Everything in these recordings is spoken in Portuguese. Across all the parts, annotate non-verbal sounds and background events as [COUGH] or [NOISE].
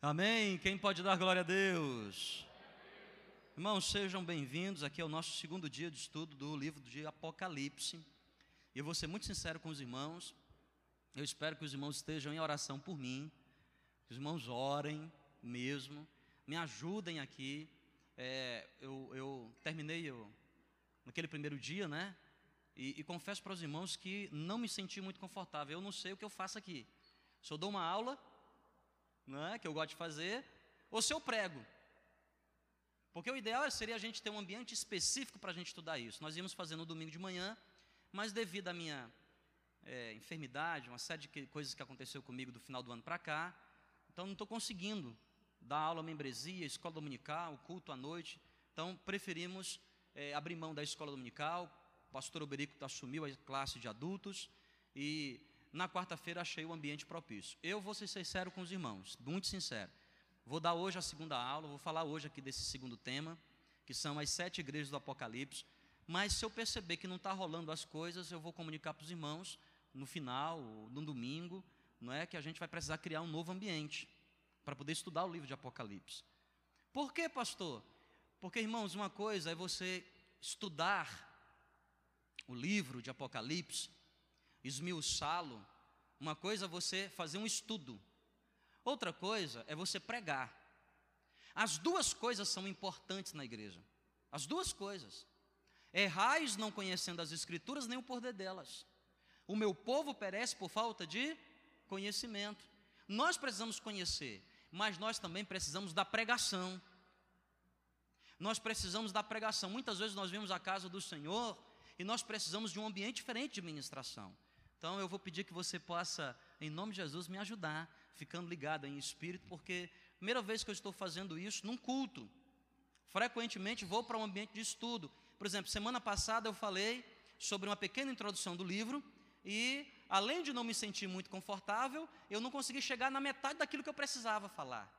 Amém. Quem pode dar glória a Deus? Irmãos, sejam bem-vindos. Aqui é o nosso segundo dia de estudo do livro de Apocalipse. E eu vou ser muito sincero com os irmãos. Eu espero que os irmãos estejam em oração por mim. Que os irmãos orem mesmo. Me ajudem aqui. É, eu, eu, terminei eu, naquele primeiro dia, né? E, e confesso para os irmãos que não me senti muito confortável. Eu não sei o que eu faço aqui. Se eu dou uma aula, não é, que eu gosto de fazer, ou se eu prego. Porque o ideal seria a gente ter um ambiente específico para a gente estudar isso. Nós íamos fazer no domingo de manhã, mas devido à minha é, enfermidade, uma série de coisas que aconteceu comigo do final do ano para cá, então não estou conseguindo dar aula membresia, escola dominical, culto à noite. Então preferimos é, abrir mão da escola dominical. O pastor Oberico assumiu a classe de adultos e na quarta-feira achei o ambiente propício. Eu vou ser sincero com os irmãos, muito sincero. Vou dar hoje a segunda aula, vou falar hoje aqui desse segundo tema, que são as sete igrejas do Apocalipse. Mas se eu perceber que não está rolando as coisas, eu vou comunicar para os irmãos no final, no domingo, não é que a gente vai precisar criar um novo ambiente para poder estudar o livro de Apocalipse. Por quê, pastor? Porque, irmãos, uma coisa é você estudar o livro de Apocalipse, esmiuçá-lo. Uma coisa é você fazer um estudo. Outra coisa é você pregar. As duas coisas são importantes na igreja. As duas coisas. Errais não conhecendo as escrituras nem o poder delas. O meu povo perece por falta de conhecimento. Nós precisamos conhecer mas nós também precisamos da pregação. Nós precisamos da pregação. Muitas vezes nós vimos a casa do Senhor e nós precisamos de um ambiente diferente de ministração. Então eu vou pedir que você possa, em nome de Jesus, me ajudar, ficando ligado em espírito, porque primeira vez que eu estou fazendo isso num culto. Frequentemente vou para um ambiente de estudo. Por exemplo, semana passada eu falei sobre uma pequena introdução do livro e além de não me sentir muito confortável, eu não consegui chegar na metade daquilo que eu precisava falar.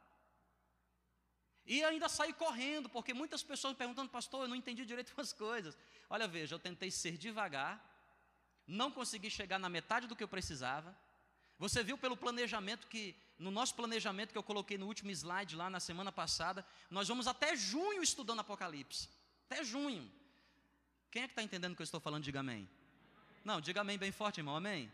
E ainda saí correndo, porque muitas pessoas me perguntando, pastor, eu não entendi direito [LAUGHS] as coisas. Olha, veja, eu tentei ser devagar, não consegui chegar na metade do que eu precisava. Você viu pelo planejamento que, no nosso planejamento que eu coloquei no último slide lá na semana passada, nós vamos até junho estudando Apocalipse. Até junho. Quem é que está entendendo o que eu estou falando? Diga amém. Não, diga amém bem forte, irmão, amém?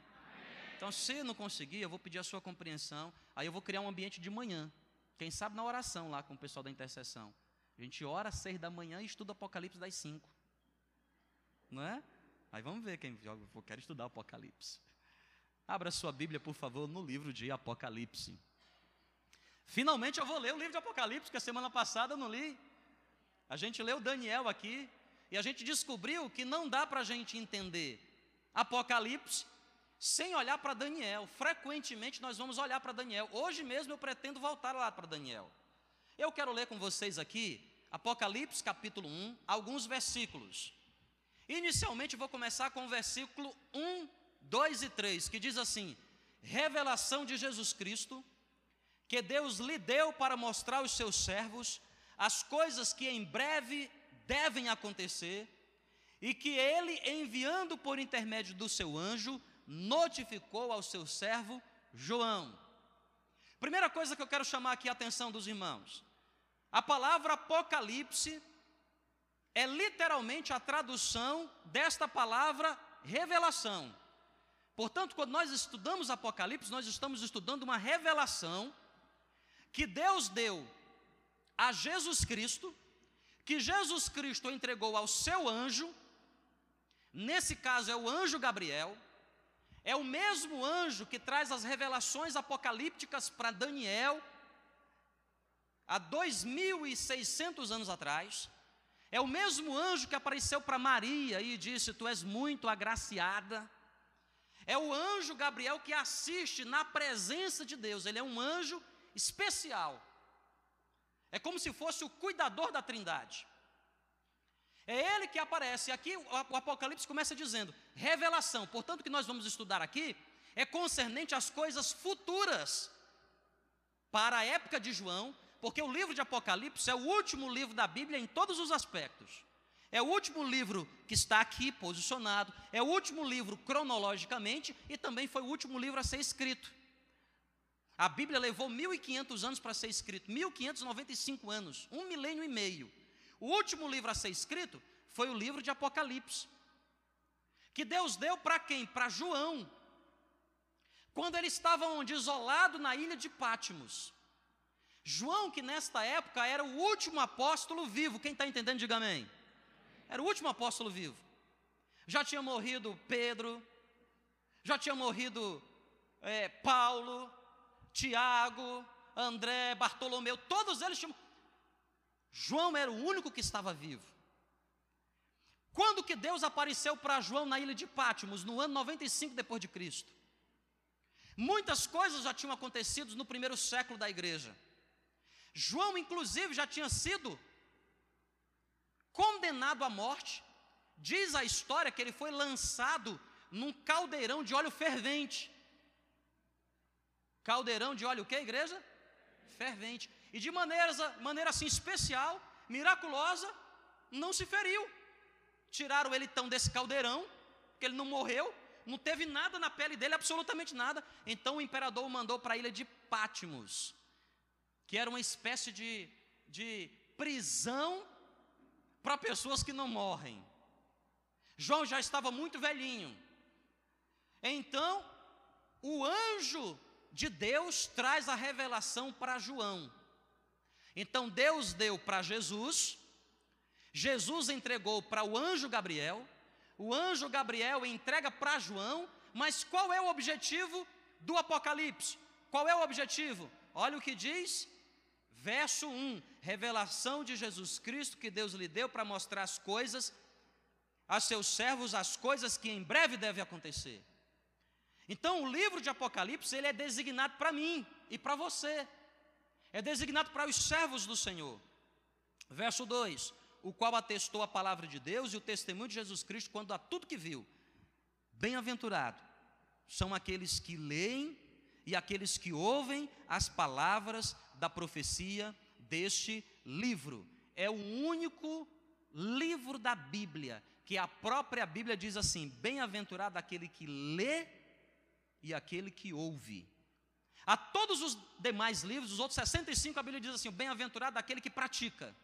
Então, se não conseguir, eu vou pedir a sua compreensão. Aí eu vou criar um ambiente de manhã. Quem sabe na oração lá com o pessoal da intercessão. A gente ora às seis da manhã e estuda Apocalipse das cinco. Não é? Aí vamos ver quem joga. Eu quero estudar Apocalipse. Abra sua Bíblia, por favor, no livro de Apocalipse. Finalmente eu vou ler o livro de Apocalipse, que a semana passada eu não li. A gente leu Daniel aqui e a gente descobriu que não dá para a gente entender Apocalipse sem olhar para Daniel. Frequentemente nós vamos olhar para Daniel. Hoje mesmo eu pretendo voltar lá para Daniel. Eu quero ler com vocês aqui Apocalipse capítulo 1, alguns versículos. Inicialmente vou começar com o versículo 1, 2 e 3, que diz assim: Revelação de Jesus Cristo, que Deus lhe deu para mostrar aos seus servos as coisas que em breve devem acontecer, e que ele, enviando por intermédio do seu anjo, notificou ao seu servo João. Primeira coisa que eu quero chamar aqui a atenção dos irmãos: a palavra Apocalipse é literalmente a tradução desta palavra revelação. Portanto, quando nós estudamos Apocalipse, nós estamos estudando uma revelação que Deus deu a Jesus Cristo, que Jesus Cristo entregou ao seu anjo, nesse caso é o anjo Gabriel, é o mesmo anjo que traz as revelações apocalípticas para Daniel, há 2.600 anos atrás. É o mesmo anjo que apareceu para Maria e disse: Tu és muito agraciada. É o anjo Gabriel que assiste na presença de Deus, ele é um anjo especial. É como se fosse o cuidador da Trindade. É ele que aparece. Aqui o Apocalipse começa dizendo: revelação. Portanto, o que nós vamos estudar aqui é concernente às coisas futuras para a época de João, porque o livro de Apocalipse é o último livro da Bíblia em todos os aspectos. É o último livro que está aqui posicionado, é o último livro cronologicamente e também foi o último livro a ser escrito. A Bíblia levou 1500 anos para ser escrito, 1595 anos, um milênio e meio. O último livro a ser escrito foi o livro de Apocalipse. Que Deus deu para quem? Para João. Quando ele estava onde? Isolado na ilha de Pátimos. João, que nesta época era o último apóstolo vivo, quem está entendendo, diga amém. Era o último apóstolo vivo. Já tinha morrido Pedro, já tinha morrido é, Paulo, Tiago, André, Bartolomeu, todos eles tinham. João era o único que estava vivo. Quando que Deus apareceu para João na ilha de Pátimos, no ano 95 depois de Cristo? Muitas coisas já tinham acontecido no primeiro século da igreja. João, inclusive, já tinha sido condenado à morte. Diz a história que ele foi lançado num caldeirão de óleo fervente. Caldeirão de óleo o que, igreja? Fervente. E de maneira, maneira assim especial, miraculosa, não se feriu. Tiraram ele então desse caldeirão, que ele não morreu, não teve nada na pele dele, absolutamente nada. Então o imperador o mandou para a ilha de Pátimos que era uma espécie de, de prisão para pessoas que não morrem. João já estava muito velhinho. Então, o anjo de Deus traz a revelação para João. Então, Deus deu para Jesus, Jesus entregou para o anjo Gabriel, o anjo Gabriel entrega para João, mas qual é o objetivo do Apocalipse? Qual é o objetivo? Olha o que diz Verso 1, revelação de Jesus Cristo que Deus lhe deu para mostrar as coisas a seus servos, as coisas que em breve devem acontecer. Então, o livro de Apocalipse, ele é designado para mim e para você. É designado para os servos do Senhor. Verso 2: O qual atestou a palavra de Deus e o testemunho de Jesus Cristo quando a tudo que viu. Bem-aventurado são aqueles que leem e aqueles que ouvem as palavras da profecia deste livro. É o único livro da Bíblia que a própria Bíblia diz assim: bem-aventurado aquele que lê e aquele que ouve. A todos os demais livros, os outros 65, a Bíblia diz assim: bem-aventurado aquele que pratica,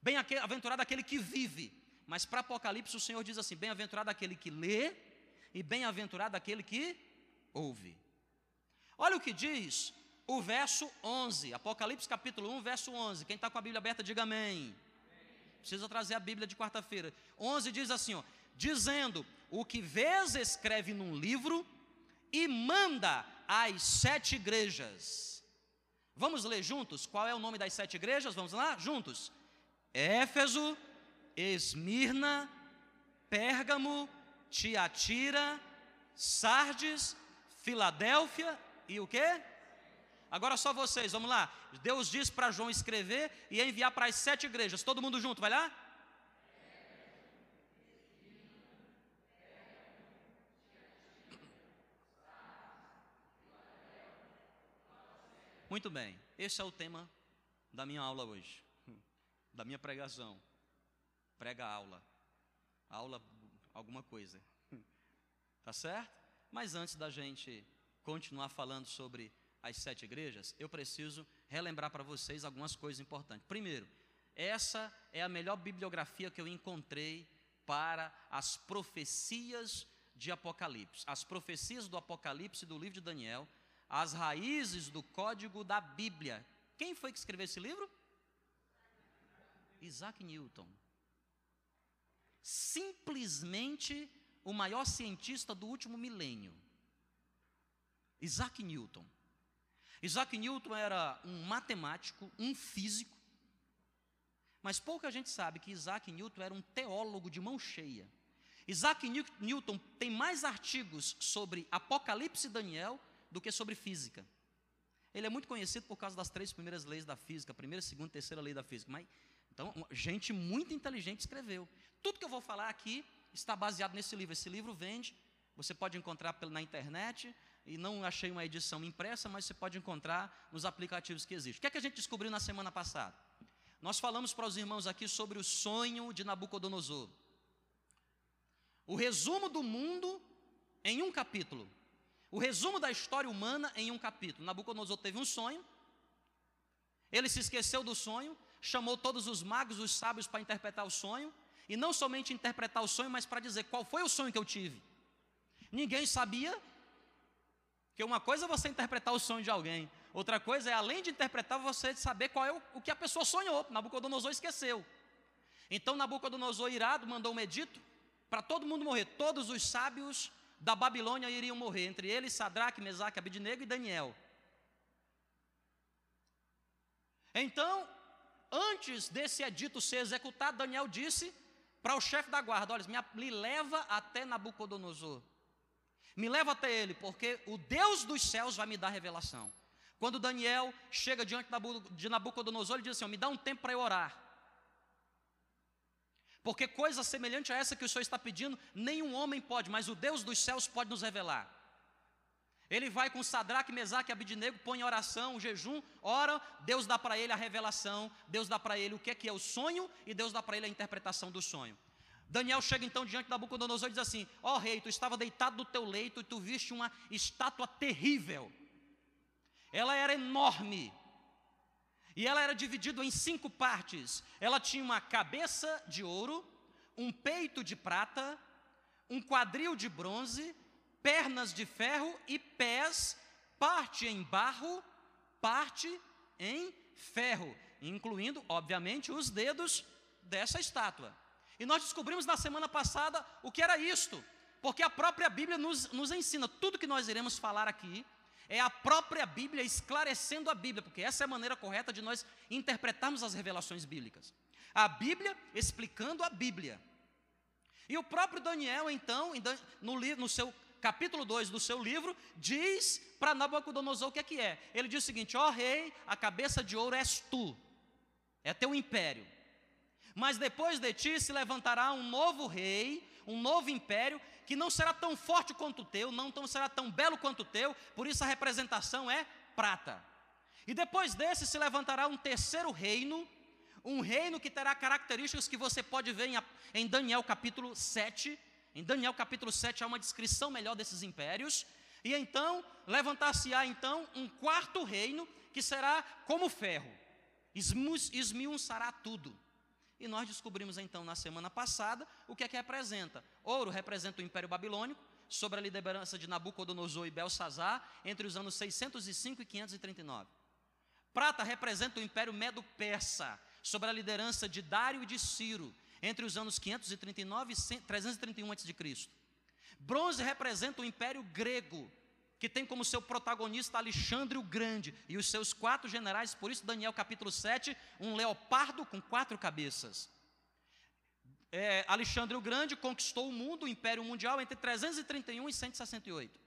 bem-aventurado aquele que vive. Mas para Apocalipse o Senhor diz assim: bem-aventurado aquele que lê e bem-aventurado aquele que ouve. Olha o que diz o verso 11, Apocalipse capítulo 1, verso 11. Quem está com a Bíblia aberta, diga amém. Precisa trazer a Bíblia de quarta-feira. 11 diz assim: ó, dizendo: O que vês, escreve num livro e manda às sete igrejas. Vamos ler juntos? Qual é o nome das sete igrejas? Vamos lá? Juntos. Éfeso, Esmirna, Pérgamo, Tiatira, Sardes, Filadélfia e o que? Agora só vocês, vamos lá. Deus disse para João escrever e enviar para as sete igrejas. Todo mundo junto, vai lá? Muito bem, esse é o tema da minha aula hoje, da minha pregação. Prega aula, aula alguma coisa, tá certo? Mas antes da gente continuar falando sobre as sete igrejas, eu preciso relembrar para vocês algumas coisas importantes. Primeiro, essa é a melhor bibliografia que eu encontrei para as profecias de Apocalipse. As profecias do Apocalipse do livro de Daniel, as raízes do código da Bíblia. Quem foi que escreveu esse livro? Isaac Newton. Simplesmente o maior cientista do último milênio. Isaac Newton. Isaac Newton era um matemático, um físico, mas pouca gente sabe que Isaac Newton era um teólogo de mão cheia. Isaac Newton tem mais artigos sobre Apocalipse e Daniel do que sobre física. Ele é muito conhecido por causa das três primeiras leis da física, primeira, segunda e terceira lei da física. Mas, então, gente muito inteligente escreveu. Tudo que eu vou falar aqui está baseado nesse livro. Esse livro vende, você pode encontrar na internet, e não achei uma edição impressa, mas você pode encontrar nos aplicativos que existem. O que é que a gente descobriu na semana passada? Nós falamos para os irmãos aqui sobre o sonho de Nabucodonosor. O resumo do mundo em um capítulo. o resumo da história humana em um capítulo. Nabucodonosor teve um sonho, ele se esqueceu do sonho, chamou todos os magos, os sábios para interpretar o sonho, e não somente interpretar o sonho, mas para dizer qual foi o sonho que eu tive. Ninguém sabia que uma coisa é você interpretar o sonho de alguém, outra coisa é, além de interpretar, você saber qual é o, o que a pessoa sonhou. Nabucodonosor esqueceu. Então Nabucodonosor, irado, mandou um edito para todo mundo morrer. Todos os sábios da Babilônia iriam morrer, entre eles Sadraque, Mesaque, Abidnego e Daniel. Então, antes desse edito ser executado, Daniel disse para o chefe da guarda: Olha, me leva até Nabucodonosor. Me leva até ele, porque o Deus dos céus vai me dar revelação. Quando Daniel chega diante de Nabucodonosor, ele diz assim: Me dá um tempo para eu orar. Porque coisa semelhante a essa que o Senhor está pedindo, nenhum homem pode, mas o Deus dos céus pode nos revelar. Ele vai com Sadraque, Mesaque e Abidinego, põe oração, jejum, ora, Deus dá para ele a revelação, Deus dá para ele o que é, que é o sonho e Deus dá para ele a interpretação do sonho. Daniel chega então diante de Nabucodonosor e diz assim: Ó oh, rei, tu estava deitado no teu leito e tu viste uma estátua terrível. Ela era enorme. E ela era dividida em cinco partes. Ela tinha uma cabeça de ouro, um peito de prata, um quadril de bronze, pernas de ferro e pés, parte em barro, parte em ferro, incluindo, obviamente, os dedos dessa estátua. E nós descobrimos na semana passada o que era isto, porque a própria Bíblia nos, nos ensina, tudo que nós iremos falar aqui, é a própria Bíblia esclarecendo a Bíblia, porque essa é a maneira correta de nós interpretarmos as revelações bíblicas. A Bíblia explicando a Bíblia. E o próprio Daniel, então, no, no seu capítulo 2 do seu livro, diz para Nabucodonosor o que é que é. Ele diz o seguinte: ó oh, rei, a cabeça de ouro és tu, é teu império. Mas depois de ti se levantará um novo rei, um novo império, que não será tão forte quanto o teu, não tão, será tão belo quanto o teu, por isso a representação é prata. E depois desse se levantará um terceiro reino, um reino que terá características que você pode ver em, em Daniel capítulo 7. Em Daniel capítulo 7 há uma descrição melhor desses impérios. E então levantar-se-á então um quarto reino que será como ferro, esmiuçará tudo. E nós descobrimos então na semana passada o que é que representa. Ouro representa o Império Babilônico, sobre a liderança de Nabucodonosor e Belsazar, entre os anos 605 e 539. Prata representa o Império Medo-Persa, sobre a liderança de Dário e de Ciro, entre os anos 539 e 331 a.C. Bronze representa o Império Grego, que tem como seu protagonista Alexandre o Grande e os seus quatro generais, por isso Daniel capítulo 7, um leopardo com quatro cabeças. É, Alexandre o Grande conquistou o mundo, o Império Mundial, entre 331 e 168.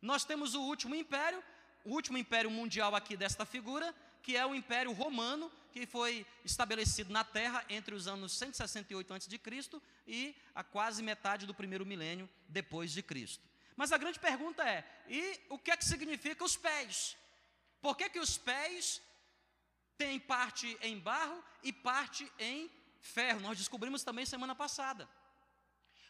Nós temos o último império, o último império mundial aqui desta figura, que é o Império Romano, que foi estabelecido na Terra entre os anos 168 a.C. e a quase metade do primeiro milênio depois de Cristo. Mas a grande pergunta é: e o que é que significa os pés? Por que, que os pés têm parte em barro e parte em ferro? Nós descobrimos também semana passada.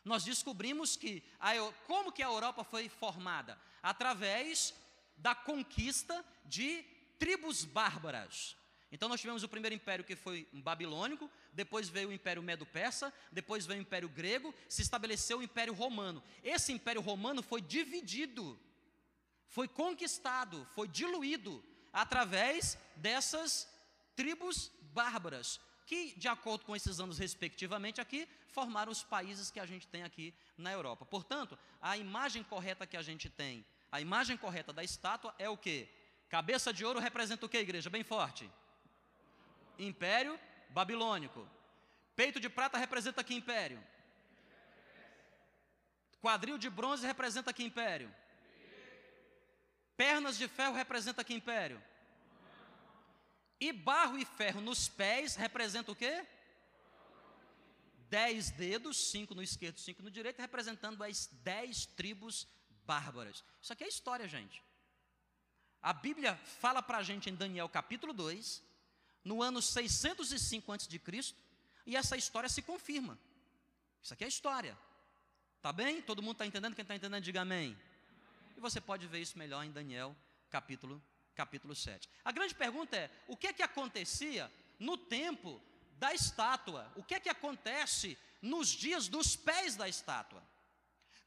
Nós descobrimos que a, como que a Europa foi formada? Através da conquista de tribos bárbaras. Então nós tivemos o primeiro império que foi babilônico, depois veio o Império Medo-Persa, depois veio o Império Grego, se estabeleceu o Império Romano. Esse Império Romano foi dividido, foi conquistado, foi diluído através dessas tribos bárbaras, que, de acordo com esses anos respectivamente aqui, formaram os países que a gente tem aqui na Europa. Portanto, a imagem correta que a gente tem, a imagem correta da estátua é o que? Cabeça de ouro representa o que, igreja? Bem forte. Império babilônico. Peito de prata representa que império? Quadril de bronze representa que império? Pernas de ferro representa que império? E barro e ferro nos pés representa o quê? Dez dedos, cinco no esquerdo, cinco no direito, representando as dez tribos bárbaras. Isso aqui é história, gente. A Bíblia fala para a gente em Daniel capítulo 2 no ano 605 a.C., e essa história se confirma. Isso aqui é história. Tá bem? Todo mundo está entendendo? Quem está entendendo, diga amém. e você pode ver isso melhor em Daniel, capítulo, capítulo 7. A grande pergunta é: o que é que acontecia no tempo da estátua? O que é que acontece nos dias dos pés da estátua?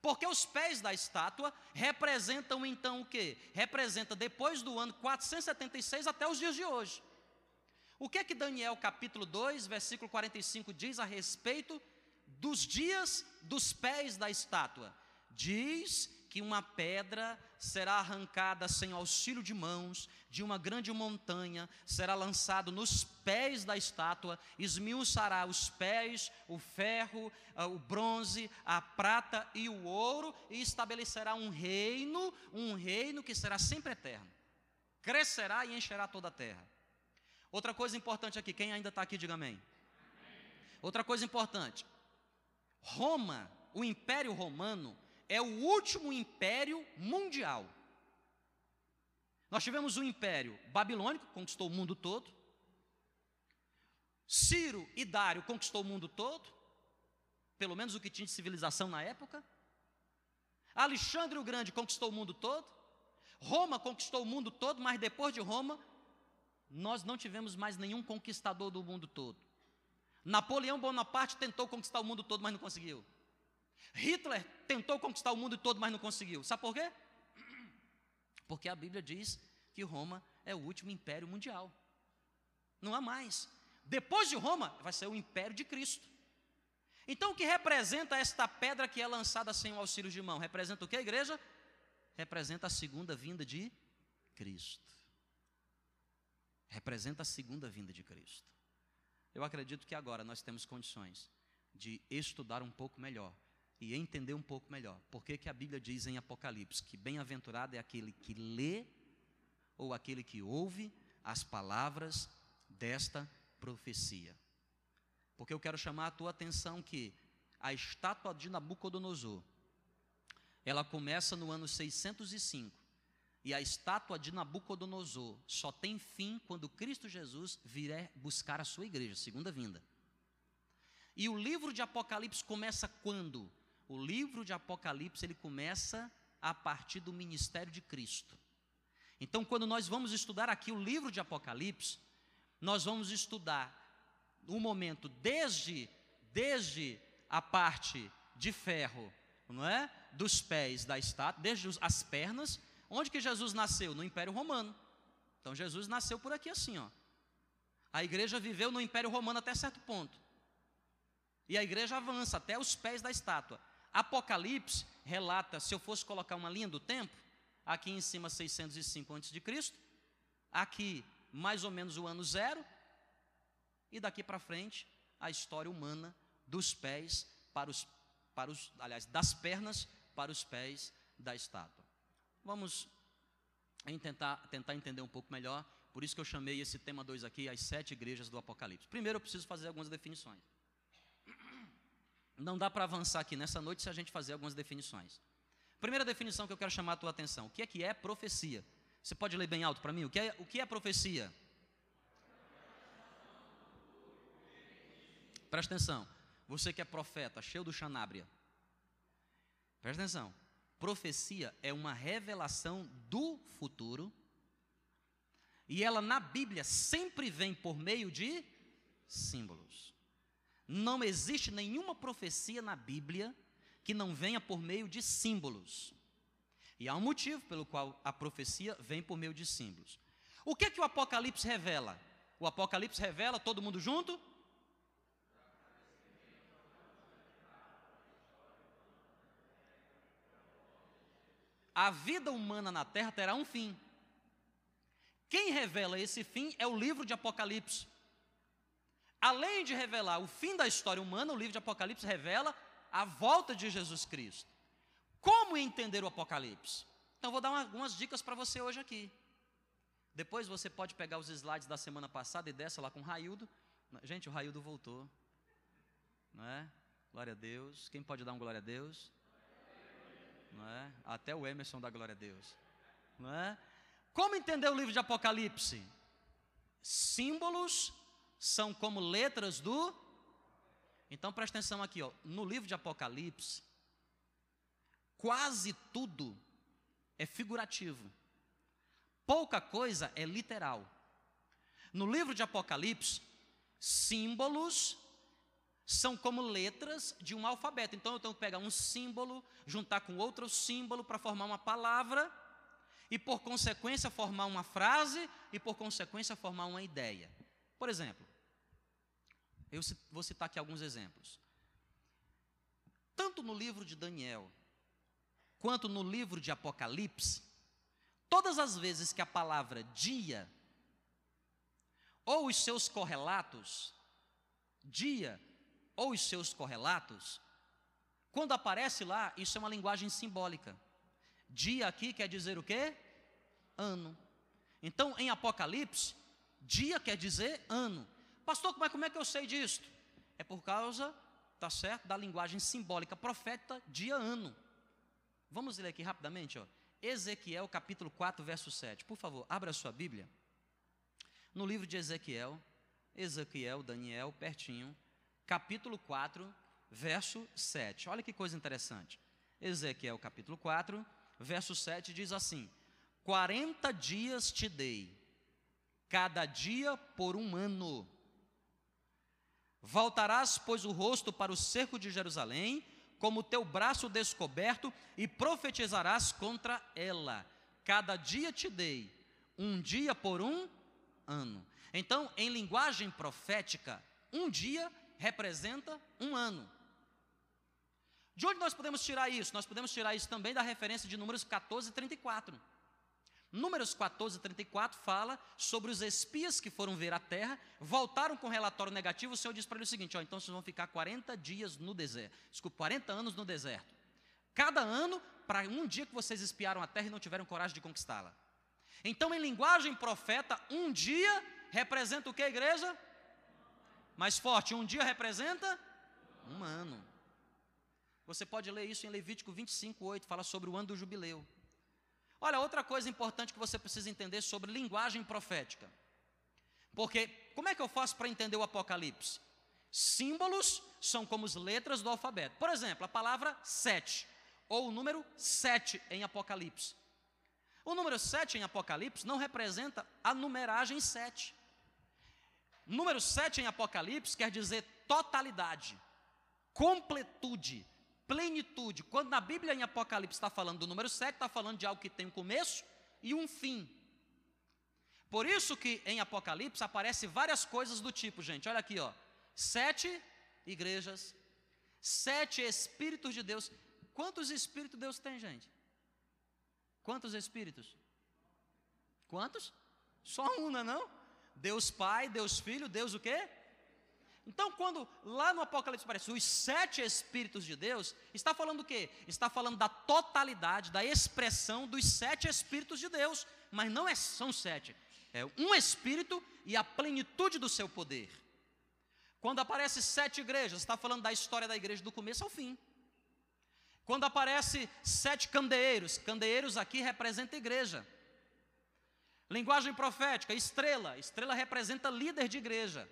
Porque os pés da estátua representam então o que? Representa depois do ano 476 até os dias de hoje. O que é que Daniel capítulo 2, versículo 45 diz a respeito dos dias dos pés da estátua? Diz que uma pedra será arrancada sem auxílio de mãos, de uma grande montanha, será lançado nos pés da estátua, esmiuçará os pés, o ferro, ah, o bronze, a prata e o ouro, e estabelecerá um reino, um reino que será sempre eterno. Crescerá e encherá toda a terra. Outra coisa importante aqui, quem ainda está aqui, diga amém. Outra coisa importante: Roma, o Império Romano, é o último império mundial. Nós tivemos o Império Babilônico, que conquistou o mundo todo. Ciro e Dário conquistou o mundo todo, pelo menos o que tinha de civilização na época. Alexandre o Grande conquistou o mundo todo. Roma conquistou o mundo todo, mas depois de Roma, nós não tivemos mais nenhum conquistador do mundo todo. Napoleão Bonaparte tentou conquistar o mundo todo, mas não conseguiu. Hitler tentou conquistar o mundo todo, mas não conseguiu. Sabe por quê? Porque a Bíblia diz que Roma é o último império mundial. Não há mais. Depois de Roma, vai ser o império de Cristo. Então, o que representa esta pedra que é lançada sem o auxílio de mão? Representa o que, igreja? Representa a segunda vinda de Cristo representa a segunda vinda de Cristo. Eu acredito que agora nós temos condições de estudar um pouco melhor e entender um pouco melhor. Por que, que a Bíblia diz em Apocalipse que bem-aventurado é aquele que lê ou aquele que ouve as palavras desta profecia. Porque eu quero chamar a tua atenção que a estátua de Nabucodonosor, ela começa no ano 605 e a estátua de Nabucodonosor só tem fim quando Cristo Jesus vier buscar a sua igreja, segunda vinda. E o livro de Apocalipse começa quando? O livro de Apocalipse ele começa a partir do ministério de Cristo. Então, quando nós vamos estudar aqui o livro de Apocalipse, nós vamos estudar o um momento desde desde a parte de ferro, não é? Dos pés da estátua, desde as pernas Onde que Jesus nasceu? No Império Romano. Então Jesus nasceu por aqui assim, ó. A igreja viveu no Império Romano até certo ponto. E a igreja avança até os pés da estátua. Apocalipse relata, se eu fosse colocar uma linha do tempo, aqui em cima 605 a.C., aqui mais ou menos o ano zero, e daqui para frente a história humana dos pés para os, para os, aliás, das pernas para os pés da estátua. Vamos tentar, tentar entender um pouco melhor, por isso que eu chamei esse tema 2 aqui, as sete igrejas do Apocalipse. Primeiro eu preciso fazer algumas definições. Não dá para avançar aqui nessa noite se a gente fazer algumas definições. Primeira definição que eu quero chamar a tua atenção: o que é que é profecia? Você pode ler bem alto para mim? O que é, o que é profecia? Presta atenção. Você que é profeta, cheio do xanábria. Presta atenção. Profecia é uma revelação do futuro. E ela na Bíblia sempre vem por meio de símbolos. Não existe nenhuma profecia na Bíblia que não venha por meio de símbolos. E há um motivo pelo qual a profecia vem por meio de símbolos. O que é que o Apocalipse revela? O Apocalipse revela, todo mundo junto? A vida humana na terra terá um fim. Quem revela esse fim é o livro de Apocalipse. Além de revelar o fim da história humana, o livro de Apocalipse revela a volta de Jesus Cristo. Como entender o Apocalipse? Então, vou dar algumas dicas para você hoje aqui. Depois você pode pegar os slides da semana passada e desce lá com o Raildo. Gente, o Raildo voltou. Não é? Glória a Deus. Quem pode dar um glória a Deus? Não é? Até o Emerson dá glória a Deus, não é? Como entender o livro de Apocalipse? Símbolos são como letras do. Então presta atenção aqui, ó. No livro de Apocalipse, quase tudo é figurativo. Pouca coisa é literal. No livro de Apocalipse, símbolos são como letras de um alfabeto. Então eu tenho que pegar um símbolo, juntar com outro símbolo para formar uma palavra e por consequência formar uma frase e por consequência formar uma ideia. Por exemplo, eu vou citar aqui alguns exemplos. Tanto no livro de Daniel quanto no livro de Apocalipse, todas as vezes que a palavra dia ou os seus correlatos, dia ou os seus correlatos, quando aparece lá, isso é uma linguagem simbólica. Dia aqui quer dizer o quê? Ano. Então, em Apocalipse, dia quer dizer ano. Pastor, é, como é que eu sei disso? É por causa, tá certo, da linguagem simbólica profeta dia ano. Vamos ler aqui rapidamente, ó. Ezequiel capítulo 4, verso 7. Por favor, abra a sua Bíblia. No livro de Ezequiel, Ezequiel, Daniel, pertinho, capítulo 4, verso 7. Olha que coisa interessante. Ezequiel capítulo 4, verso 7 diz assim: 40 dias te dei, cada dia por um ano. Voltarás, pois, o rosto para o cerco de Jerusalém, como teu braço descoberto, e profetizarás contra ela. Cada dia te dei, um dia por um ano. Então, em linguagem profética, um dia representa um ano. De onde nós podemos tirar isso? Nós podemos tirar isso também da referência de Números 14 e 34. Números 14 e 34 fala sobre os espias que foram ver a terra, voltaram com relatório negativo. O Senhor diz para eles o seguinte: ó, então vocês vão ficar 40 dias no deserto, desculpa, 40 anos no deserto. Cada ano, para um dia que vocês espiaram a terra e não tiveram coragem de conquistá-la. Então, em linguagem profeta, um dia representa o que, igreja? Mais forte, um dia representa um ano. Você pode ler isso em Levítico 25, 8, fala sobre o ano do jubileu. Olha, outra coisa importante que você precisa entender sobre linguagem profética. Porque, como é que eu faço para entender o Apocalipse? Símbolos são como as letras do alfabeto. Por exemplo, a palavra sete, ou o número sete em Apocalipse. O número sete em Apocalipse não representa a numeragem sete. Número sete em Apocalipse quer dizer totalidade, completude, plenitude. Quando na Bíblia em Apocalipse está falando do número 7, está falando de algo que tem um começo e um fim. Por isso que em Apocalipse aparece várias coisas do tipo, gente, olha aqui, ó. Sete igrejas, sete espíritos de Deus. Quantos espíritos Deus tem, gente? Quantos espíritos? Quantos? Só um, não é não? Deus Pai, Deus Filho, Deus o quê? Então, quando lá no Apocalipse aparece os sete Espíritos de Deus, está falando o quê? Está falando da totalidade, da expressão dos sete Espíritos de Deus, mas não é, são sete, é um Espírito e a plenitude do seu poder. Quando aparece sete igrejas, está falando da história da igreja do começo ao fim. Quando aparece sete candeeiros, candeeiros aqui representa a igreja. Linguagem profética, estrela, estrela representa líder de igreja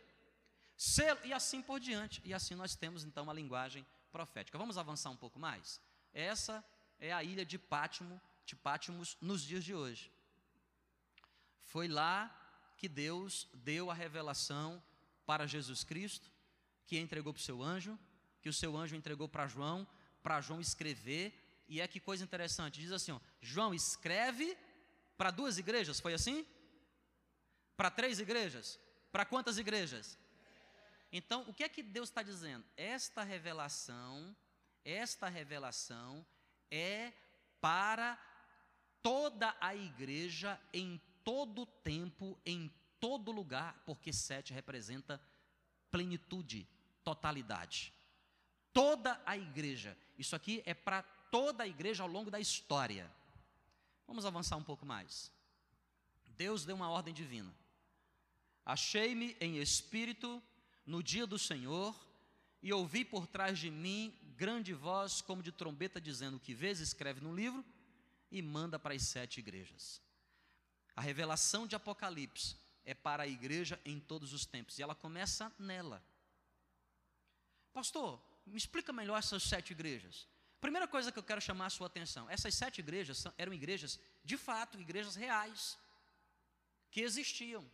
selo, e assim por diante. E assim nós temos então uma linguagem profética. Vamos avançar um pouco mais? Essa é a ilha de Pátimo, de Pátimos nos dias de hoje. Foi lá que Deus deu a revelação para Jesus Cristo, que entregou para o seu anjo, que o seu anjo entregou para João, para João escrever. E é que coisa interessante, diz assim: ó, João escreve para duas igrejas, foi assim? Para três igrejas? Para quantas igrejas? Então, o que é que Deus está dizendo? Esta revelação, esta revelação é para toda a igreja em todo tempo, em todo lugar, porque sete representa plenitude, totalidade. Toda a igreja. Isso aqui é para toda a igreja ao longo da história. Vamos avançar um pouco mais. Deus deu uma ordem divina. Achei-me em espírito no dia do Senhor, e ouvi por trás de mim grande voz, como de trombeta, dizendo: Que vês, escreve no livro e manda para as sete igrejas. A revelação de Apocalipse é para a igreja em todos os tempos, e ela começa nela. Pastor, me explica melhor essas sete igrejas. Primeira coisa que eu quero chamar a sua atenção: essas sete igrejas eram igrejas, de fato, igrejas reais, que existiam.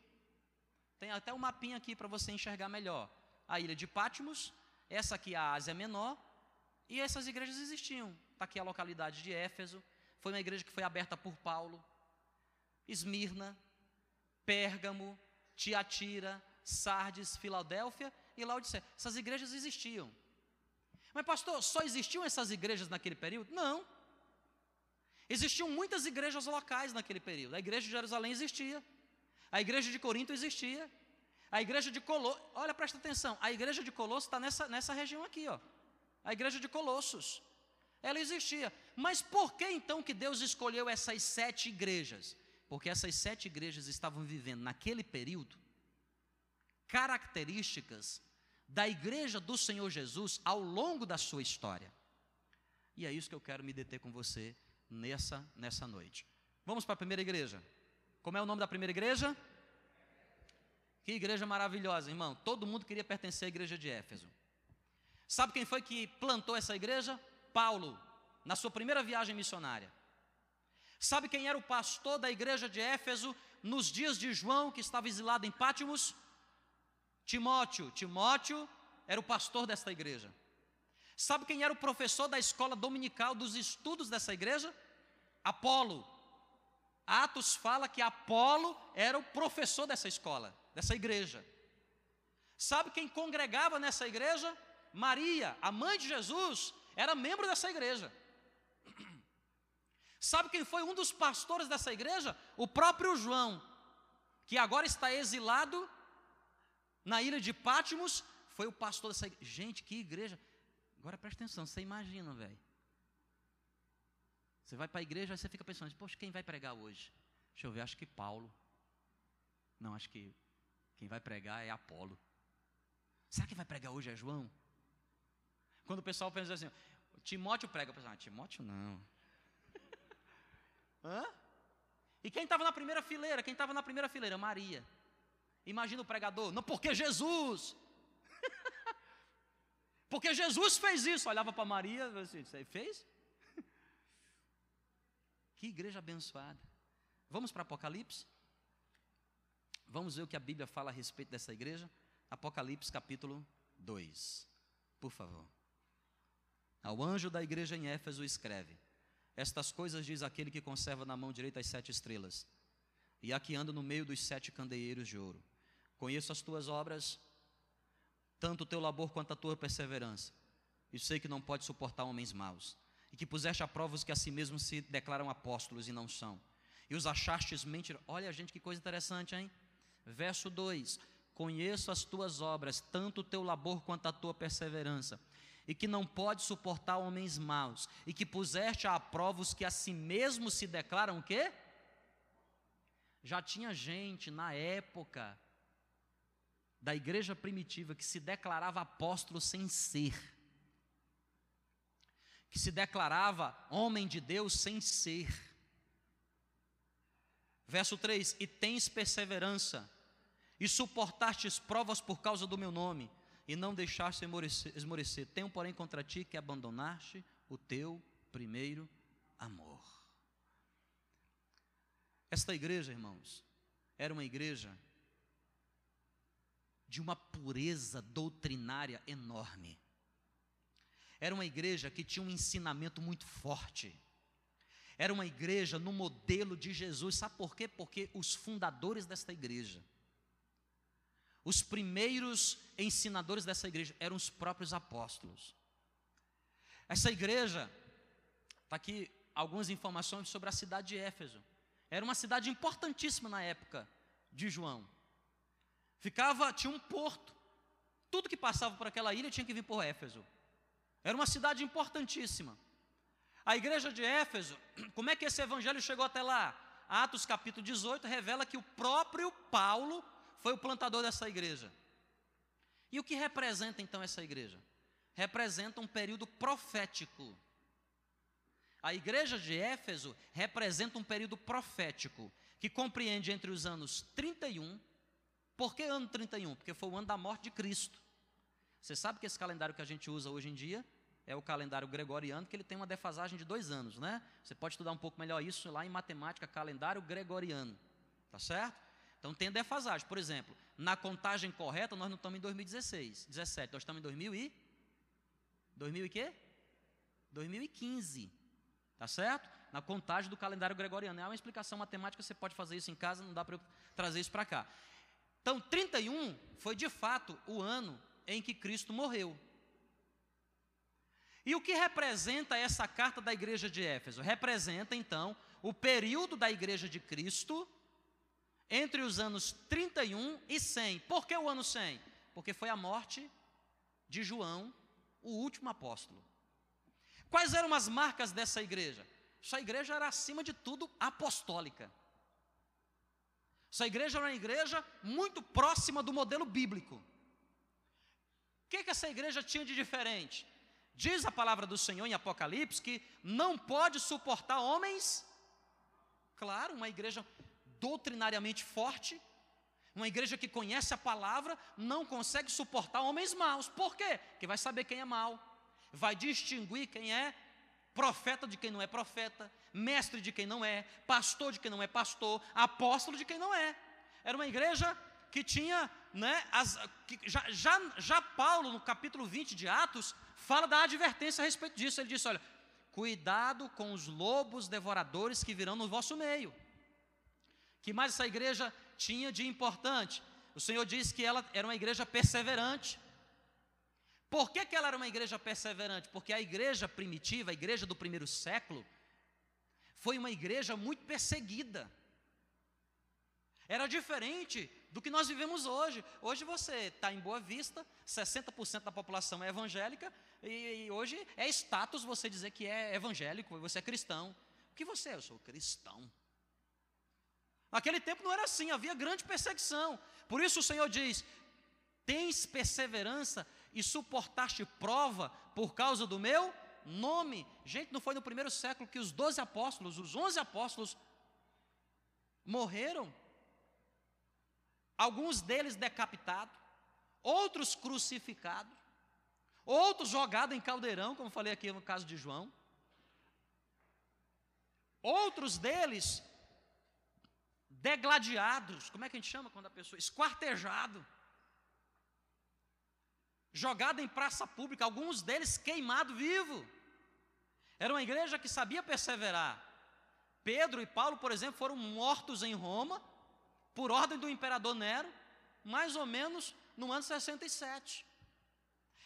Tem até um mapinha aqui para você enxergar melhor. A ilha de Patmos, essa aqui a Ásia Menor, e essas igrejas existiam. Está aqui a localidade de Éfeso, foi uma igreja que foi aberta por Paulo. Esmirna, Pérgamo, Tiatira, Sardes, Filadélfia e Laodicea. Essas igrejas existiam. Mas, pastor, só existiam essas igrejas naquele período? Não. Existiam muitas igrejas locais naquele período. A igreja de Jerusalém existia. A igreja de Corinto existia. A igreja de Colosso, olha, presta atenção, a igreja de Colosso está nessa, nessa região aqui, ó. A igreja de Colossos. Ela existia. Mas por que então que Deus escolheu essas sete igrejas? Porque essas sete igrejas estavam vivendo naquele período características da igreja do Senhor Jesus ao longo da sua história. E é isso que eu quero me deter com você nessa, nessa noite. Vamos para a primeira igreja. Como é o nome da primeira igreja? Que igreja maravilhosa, irmão. Todo mundo queria pertencer à igreja de Éfeso. Sabe quem foi que plantou essa igreja? Paulo, na sua primeira viagem missionária. Sabe quem era o pastor da igreja de Éfeso nos dias de João, que estava exilado em Pátimos? Timóteo. Timóteo era o pastor desta igreja. Sabe quem era o professor da escola dominical dos estudos dessa igreja? Apolo. Atos fala que Apolo era o professor dessa escola, dessa igreja. Sabe quem congregava nessa igreja? Maria, a mãe de Jesus, era membro dessa igreja. [CLEARS THROAT] Sabe quem foi um dos pastores dessa igreja? O próprio João, que agora está exilado na ilha de Pátimos, foi o pastor dessa igreja. Gente, que igreja. Agora presta atenção, você imagina, velho. Você vai para a igreja, aí você fica pensando, poxa, quem vai pregar hoje? Deixa eu ver, acho que Paulo. Não, acho que quem vai pregar é Apolo. Será que vai pregar hoje é João? Quando o pessoal pensa assim, Timóteo prega, o pessoal, ah, Timóteo não. [LAUGHS] Hã? E quem estava na primeira fileira? Quem estava na primeira fileira? Maria. Imagina o pregador, não, porque Jesus. [LAUGHS] porque Jesus fez isso. Olhava para Maria, assim, você fez? [LAUGHS] que igreja abençoada. Vamos para Apocalipse? Vamos ver o que a Bíblia fala a respeito dessa igreja? Apocalipse capítulo 2, por favor. Ao anjo da igreja em Éfeso escreve: Estas coisas diz aquele que conserva na mão direita as sete estrelas, e a que anda no meio dos sete candeeiros de ouro. Conheço as tuas obras, tanto o teu labor quanto a tua perseverança, e sei que não pode suportar homens maus, e que puseste a prova os que a si mesmos se declaram apóstolos e não são, e os achastes mentirosos. Olha, gente, que coisa interessante, hein? Verso 2: Conheço as tuas obras, tanto o teu labor quanto a tua perseverança, e que não pode suportar homens maus, e que puseste à prova os que a si mesmos se declaram o quê? Já tinha gente na época da igreja primitiva que se declarava apóstolo sem ser, que se declarava homem de Deus sem ser. Verso 3: E tens perseverança, e suportastes provas por causa do meu nome, e não deixaste esmorecer. Tenho, porém, contra ti que abandonaste o teu primeiro amor. Esta igreja, irmãos, era uma igreja de uma pureza doutrinária enorme. Era uma igreja que tinha um ensinamento muito forte. Era uma igreja no modelo de Jesus. Sabe por quê? Porque os fundadores desta igreja, os primeiros ensinadores dessa igreja eram os próprios apóstolos. Essa igreja, está aqui algumas informações sobre a cidade de Éfeso. Era uma cidade importantíssima na época de João. Ficava, tinha um porto. Tudo que passava por aquela ilha tinha que vir por Éfeso. Era uma cidade importantíssima. A igreja de Éfeso, [CLEARS THROAT] como é que esse evangelho chegou até lá? Atos capítulo 18 revela que o próprio Paulo foi o plantador dessa igreja. E o que representa então essa igreja? Representa um período profético. A igreja de Éfeso representa um período profético que compreende entre os anos 31. Por que ano 31? Porque foi o ano da morte de Cristo. Você sabe que esse calendário que a gente usa hoje em dia é o calendário gregoriano, que ele tem uma defasagem de dois anos, né? Você pode estudar um pouco melhor isso lá em matemática, calendário gregoriano, tá certo? Então tem defasagem. Por exemplo, na contagem correta, nós não estamos em 2016, 17, nós estamos em 2000 e 2000 e quê? 2015. Tá certo? Na contagem do calendário gregoriano. É uma explicação matemática, você pode fazer isso em casa, não dá para eu trazer isso para cá. Então, 31 foi de fato o ano em que Cristo morreu. E o que representa essa carta da igreja de Éfeso? Representa, então, o período da igreja de Cristo entre os anos 31 e 100. Por que o ano 100? Porque foi a morte de João, o último apóstolo. Quais eram as marcas dessa igreja? Essa igreja era, acima de tudo, apostólica. Essa igreja era uma igreja muito próxima do modelo bíblico. O que, que essa igreja tinha de diferente? Diz a palavra do Senhor em Apocalipse que não pode suportar homens. Claro, uma igreja doutrinariamente forte, uma igreja que conhece a palavra, não consegue suportar homens maus. Por quê? Porque vai saber quem é mau, vai distinguir quem é profeta de quem não é profeta, mestre de quem não é, pastor de quem não é pastor, apóstolo de quem não é. Era uma igreja que tinha, né, as, que já, já, já Paulo, no capítulo 20 de Atos, fala da advertência a respeito disso. Ele disse: olha, cuidado com os lobos devoradores que virão no vosso meio. Que mais essa igreja tinha de importante? O Senhor disse que ela era uma igreja perseverante. Por que, que ela era uma igreja perseverante? Porque a igreja primitiva, a igreja do primeiro século, foi uma igreja muito perseguida. Era diferente do que nós vivemos hoje. Hoje você está em Boa Vista, 60% da população é evangélica, e, e, hoje é status você dizer que é evangélico, você é cristão. O que você é? Eu sou cristão. Naquele tempo não era assim, havia grande perseguição. Por isso o Senhor diz: tens perseverança e suportaste prova por causa do meu nome. Gente, não foi no primeiro século que os doze apóstolos, os onze apóstolos, morreram? Alguns deles decapitados, outros crucificados, outros jogados em caldeirão, como falei aqui no caso de João. Outros deles degladiados, como é que a gente chama quando a pessoa esquartejado jogado em praça pública, alguns deles queimado vivo. Era uma igreja que sabia perseverar. Pedro e Paulo, por exemplo, foram mortos em Roma por ordem do imperador Nero, mais ou menos no ano 67.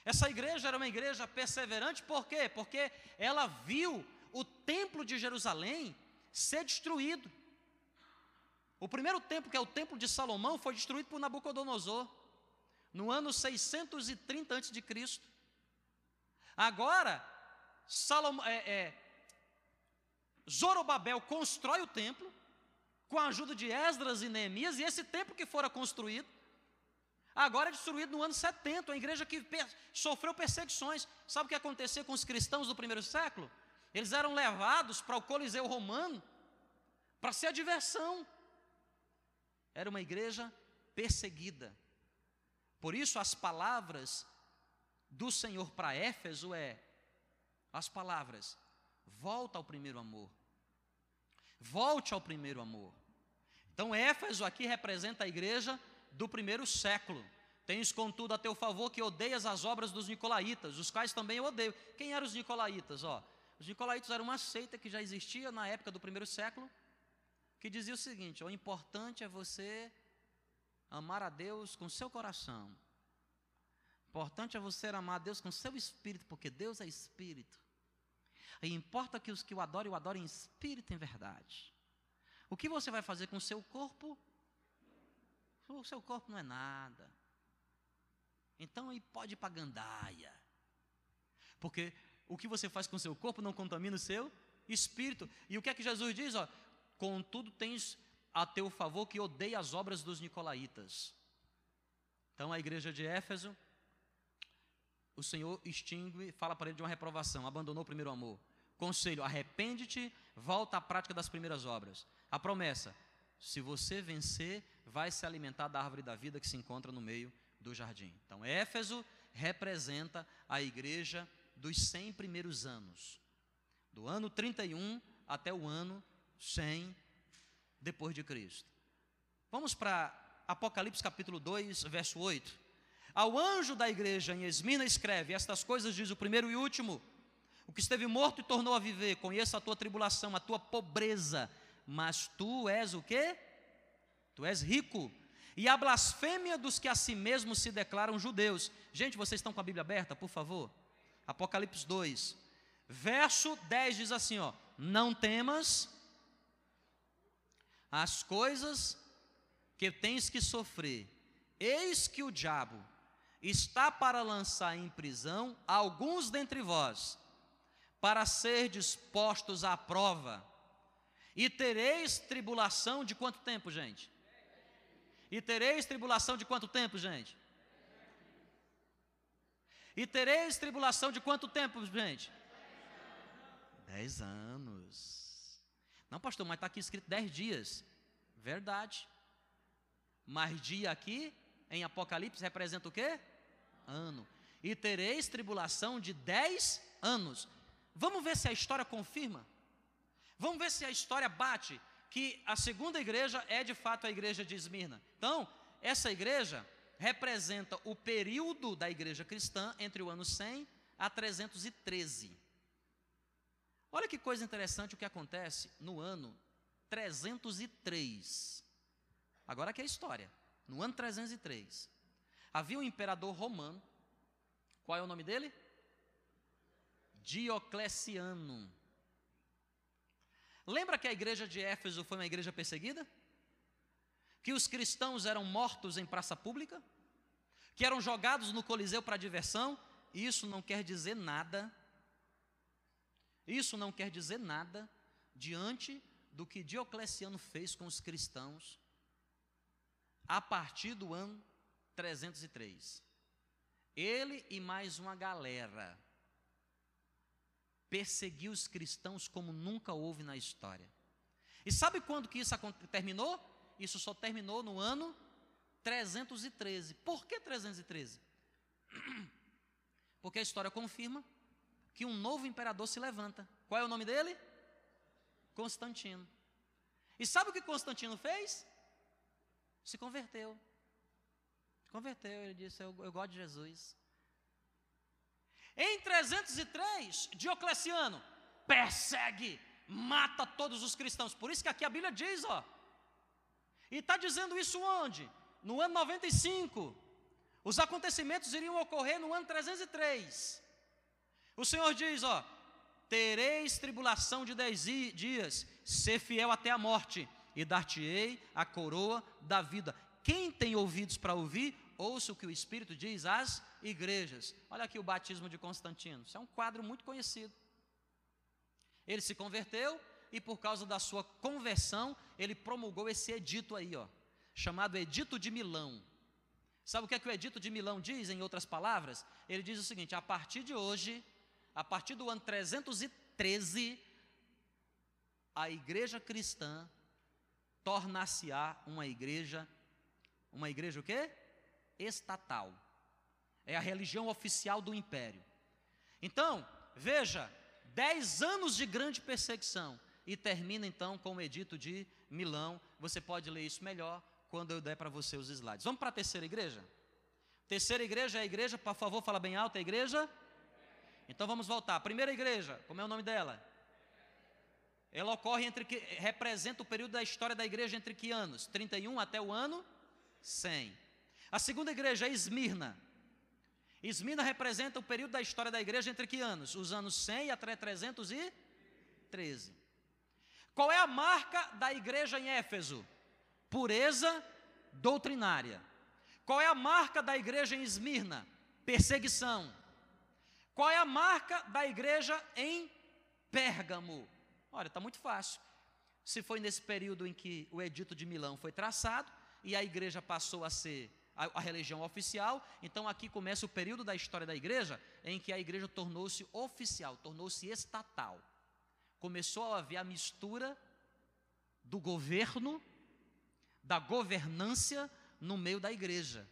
Essa igreja era uma igreja perseverante, por quê? Porque ela viu o templo de Jerusalém ser destruído. O primeiro templo, que é o templo de Salomão, foi destruído por Nabucodonosor no ano 630 a.C. Agora, É, é, Zorobabel constrói o templo, com a ajuda de Esdras e Neemias, e esse templo que fora construído, agora é destruído no ano 70, uma igreja que sofreu perseguições. Sabe o que aconteceu com os cristãos do primeiro século? Eles eram levados para o Coliseu Romano para ser a diversão. Era uma igreja perseguida. Por isso, as palavras do Senhor para Éfeso é as palavras: volta ao primeiro amor. Volte ao primeiro amor. Então, Éfeso aqui representa a igreja do primeiro século. Tens, contudo, a teu favor que odeias as obras dos nicolaítas, os quais também eu odeio. Quem eram os nicolaítas? Ó, os nicolaítas eram uma seita que já existia na época do primeiro século, que dizia o seguinte: o importante é você amar a Deus com seu coração. Importante é você amar a Deus com seu espírito, porque Deus é espírito. E importa que os que o adorem, o adorem em espírito em verdade. O que você vai fazer com o seu corpo? O seu corpo não é nada. Então aí pode ir para gandaia. Porque o que você faz com o seu corpo não contamina o seu espírito. E o que é que Jesus diz? Ó, Contudo, tens a teu favor que odeia as obras dos nicolaítas. Então a igreja de Éfeso, o Senhor extingue, fala para ele de uma reprovação, abandonou o primeiro amor. Conselho: arrepende-te, volta à prática das primeiras obras. A promessa: se você vencer, vai se alimentar da árvore da vida que se encontra no meio do jardim. Então, Éfeso representa a igreja dos 100 primeiros anos, do ano 31 até o ano 100 depois de Cristo. Vamos para Apocalipse capítulo 2, verso 8. Ao anjo da igreja em Esmina escreve: Estas coisas diz o primeiro e último, o que esteve morto e tornou a viver. Conheço a tua tribulação, a tua pobreza, mas tu és o quê? Tu és rico. E a blasfêmia dos que a si mesmos se declaram judeus. Gente, vocês estão com a Bíblia aberta, por favor? Apocalipse 2, verso 10 diz assim: ó, Não temas as coisas que tens que sofrer, eis que o diabo está para lançar em prisão alguns dentre vós, para ser dispostos à prova, e tereis tribulação de quanto tempo, gente? E tereis tribulação de quanto tempo, gente? E tereis tribulação de quanto tempo, gente? Dez anos. Não, pastor, mas está aqui escrito dez dias. Verdade. Mas dia aqui, em Apocalipse, representa o quê? Ano. E tereis tribulação de dez anos. Vamos ver se a história confirma. Vamos ver se a história bate que a segunda igreja é de fato a igreja de Esmirna. Então, essa igreja representa o período da igreja cristã entre o ano 100 a 313. Olha que coisa interessante o que acontece no ano 303. Agora que é a história. No ano 303, havia um imperador romano. Qual é o nome dele? Diocleciano. Lembra que a igreja de Éfeso foi uma igreja perseguida? Que os cristãos eram mortos em praça pública? Que eram jogados no Coliseu para diversão? Isso não quer dizer nada. Isso não quer dizer nada diante do que Diocleciano fez com os cristãos a partir do ano 303. Ele e mais uma galera perseguiu os cristãos como nunca houve na história. E sabe quando que isso terminou? Isso só terminou no ano 313. Por que 313? [CLEARS THROAT] Porque a história confirma que um novo imperador se levanta. Qual é o nome dele? Constantino. E sabe o que Constantino fez? Se converteu. Se converteu, ele disse: Eu, eu gosto de Jesus. Em 303, Diocleciano persegue, mata todos os cristãos. Por isso que aqui a Bíblia diz, ó. E está dizendo isso onde? No ano 95. Os acontecimentos iriam ocorrer no ano 303. O Senhor diz, ó: Tereis tribulação de dez dias, ser fiel até a morte, e dar-te-ei a coroa da vida. Quem tem ouvidos para ouvir, ouça o que o Espírito diz às igrejas. Olha aqui o batismo de Constantino. Isso é um quadro muito conhecido. Ele se converteu e por causa da sua conversão, ele promulgou esse edito aí, ó, chamado Edito de Milão. Sabe o que é que o Edito de Milão diz, em outras palavras? Ele diz o seguinte: a partir de hoje, a partir do ano 313, a igreja cristã tornar-se-á uma igreja, uma igreja o quê? estatal. É a religião oficial do império. Então, veja, dez anos de grande perseguição e termina então com o edito de Milão. Você pode ler isso melhor quando eu der para você os slides. Vamos para a terceira igreja? Terceira igreja é a igreja, por favor, fala bem alto, a igreja? Então vamos voltar. Primeira igreja, como é o nome dela? Ela ocorre entre que representa o período da história da igreja entre que anos? 31 até o ano 100. A segunda igreja é Esmirna. Esmirna representa o período da história da igreja entre que anos? Os anos 100 até 313. Qual é a marca da igreja em Éfeso? Pureza doutrinária. Qual é a marca da igreja em Esmirna? Perseguição. Qual é a marca da igreja em Pérgamo? Olha, está muito fácil. Se foi nesse período em que o Edito de Milão foi traçado e a igreja passou a ser a, a religião oficial. Então aqui começa o período da história da igreja em que a igreja tornou-se oficial, tornou-se estatal. Começou a haver a mistura do governo, da governância no meio da igreja.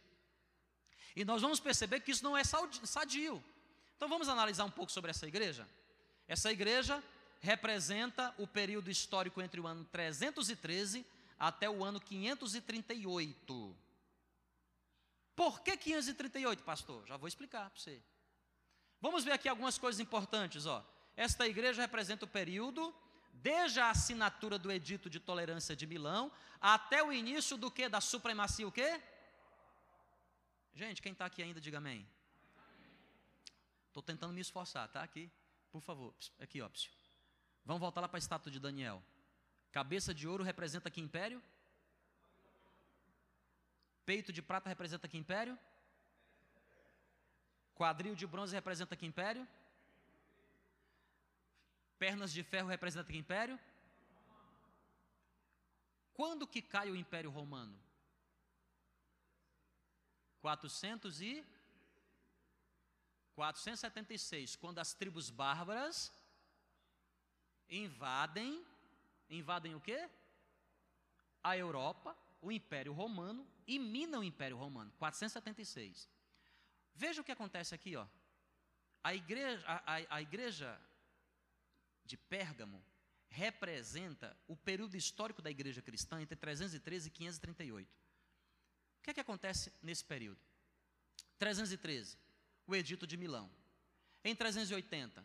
E nós vamos perceber que isso não é sadio. Então vamos analisar um pouco sobre essa igreja? Essa igreja representa o período histórico entre o ano 313 até o ano 538. Por que 538, pastor? Já vou explicar para você. Vamos ver aqui algumas coisas importantes, ó. Esta igreja representa o período desde a assinatura do Edito de Tolerância de Milão até o início do que? Da supremacia o quê? Gente, quem está aqui ainda, diga amém. Estou tentando me esforçar, tá? Aqui, por favor. Aqui, ó. Vamos voltar lá para a estátua de Daniel. Cabeça de ouro representa que império? Peito de prata representa que império? Quadril de bronze representa que império? Pernas de ferro representa que império? Quando que cai o Império Romano? 400 e 476, quando as tribos bárbaras invadem, invadem o quê? A Europa, o Império Romano e minam o Império Romano, 476. Veja o que acontece aqui, ó. A igreja, a, a, a igreja de Pérgamo representa o período histórico da igreja cristã entre 313 e 538. O que é que acontece nesse período? 313, o Edito de Milão. Em 380,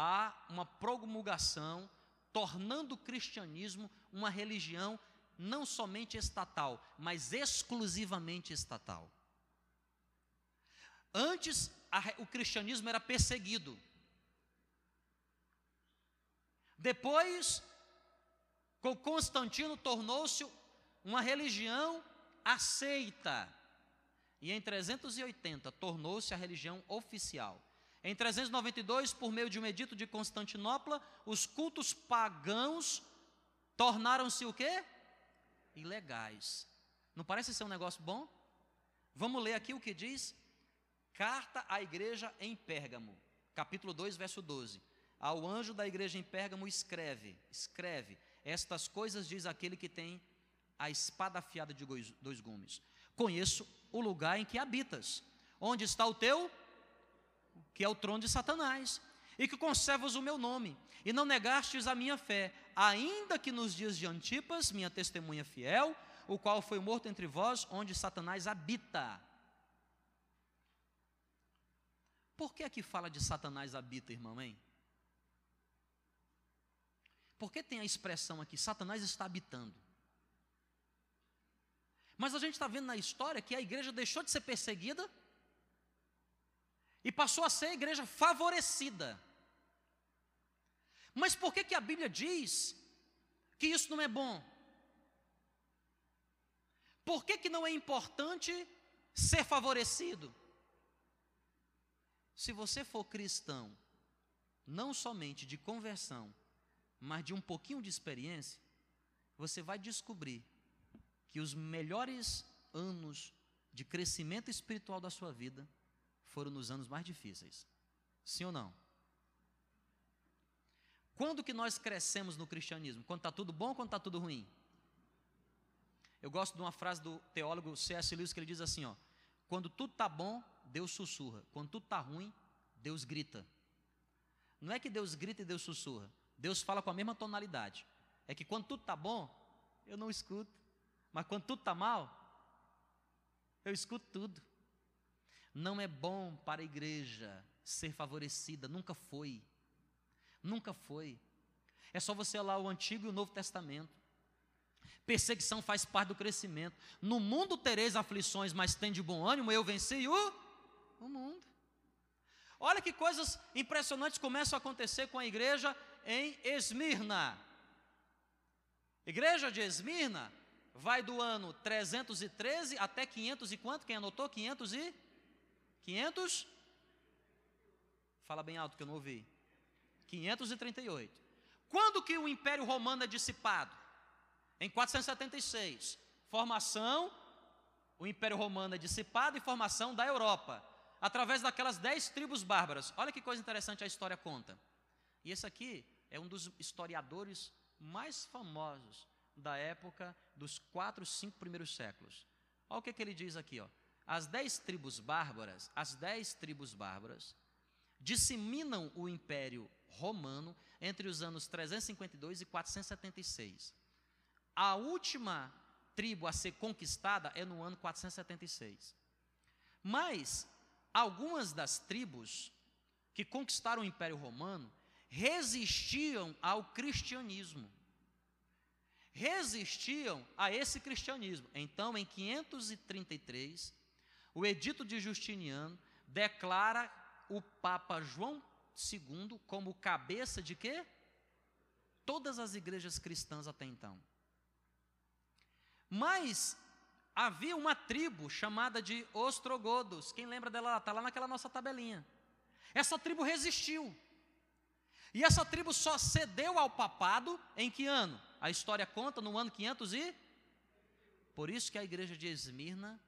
há uma promulgação tornando o cristianismo uma religião não somente estatal, mas exclusivamente estatal. Antes, a, o cristianismo era perseguido. Depois, com Constantino, tornou-se uma religião aceita. E em 380, tornou-se a religião oficial. Em 392, por meio de um edito de Constantinopla, os cultos pagãos tornaram-se o quê? Ilegais. Não parece ser um negócio bom? Vamos ler aqui o que diz Carta à igreja em Pérgamo, capítulo 2, verso 12. Ao anjo da igreja em Pérgamo escreve, escreve, estas coisas diz aquele que tem a espada afiada de dois gumes. Conheço o lugar em que habitas, onde está o teu que é o trono de Satanás, e que conservas o meu nome, e não negastes a minha fé, ainda que nos dias de Antipas, minha testemunha fiel, o qual foi morto entre vós, onde Satanás habita. Por que aqui fala de Satanás habita, irmão, hein? Por que tem a expressão aqui, Satanás está habitando? Mas a gente está vendo na história que a igreja deixou de ser perseguida e passou a ser a igreja favorecida. Mas por que, que a Bíblia diz que isso não é bom? Por que, que não é importante ser favorecido? Se você for cristão, não somente de conversão, mas de um pouquinho de experiência, você vai descobrir que os melhores anos de crescimento espiritual da sua vida foram nos anos mais difíceis. Sim ou não? Quando que nós crescemos no cristianismo? Quando está tudo bom ou quando está tudo ruim? Eu gosto de uma frase do teólogo C.S. Lewis que ele diz assim: ó, quando tudo está bom, Deus sussurra. Quando tudo está ruim, Deus grita. Não é que Deus grita e Deus sussurra. Deus fala com a mesma tonalidade. É que quando tudo está bom, eu não escuto. Mas quando tudo está mal, eu escuto tudo. Não é bom para a igreja ser favorecida, nunca foi. Nunca foi. É só você olhar o Antigo e o Novo Testamento. Perseguição faz parte do crescimento. No mundo tereis aflições, mas tem de bom ânimo, eu venci o, o mundo. Olha que coisas impressionantes começam a acontecer com a igreja em Esmirna. Igreja de Esmirna vai do ano 313 até 500 e quanto? Quem anotou? 500 e 500? Fala bem alto que eu não ouvi. 538. Quando que o Império Romano é dissipado? Em 476. Formação, o Império Romano é dissipado e formação da Europa, através daquelas dez tribos bárbaras. Olha que coisa interessante a história conta. E esse aqui é um dos historiadores mais famosos da época dos quatro, cinco primeiros séculos. Olha o que, que ele diz aqui, ó as dez tribos bárbaras, as dez tribos bárbaras, disseminam o Império Romano entre os anos 352 e 476. A última tribo a ser conquistada é no ano 476. Mas algumas das tribos que conquistaram o Império Romano resistiam ao cristianismo. Resistiam a esse cristianismo. Então, em 533, o Edito de Justiniano declara o Papa João II como cabeça de quê? Todas as igrejas cristãs até então. Mas havia uma tribo chamada de Ostrogodos. Quem lembra dela? Está lá naquela nossa tabelinha. Essa tribo resistiu. E essa tribo só cedeu ao papado em que ano? A história conta no ano 500 e Por isso que a igreja de Esmirna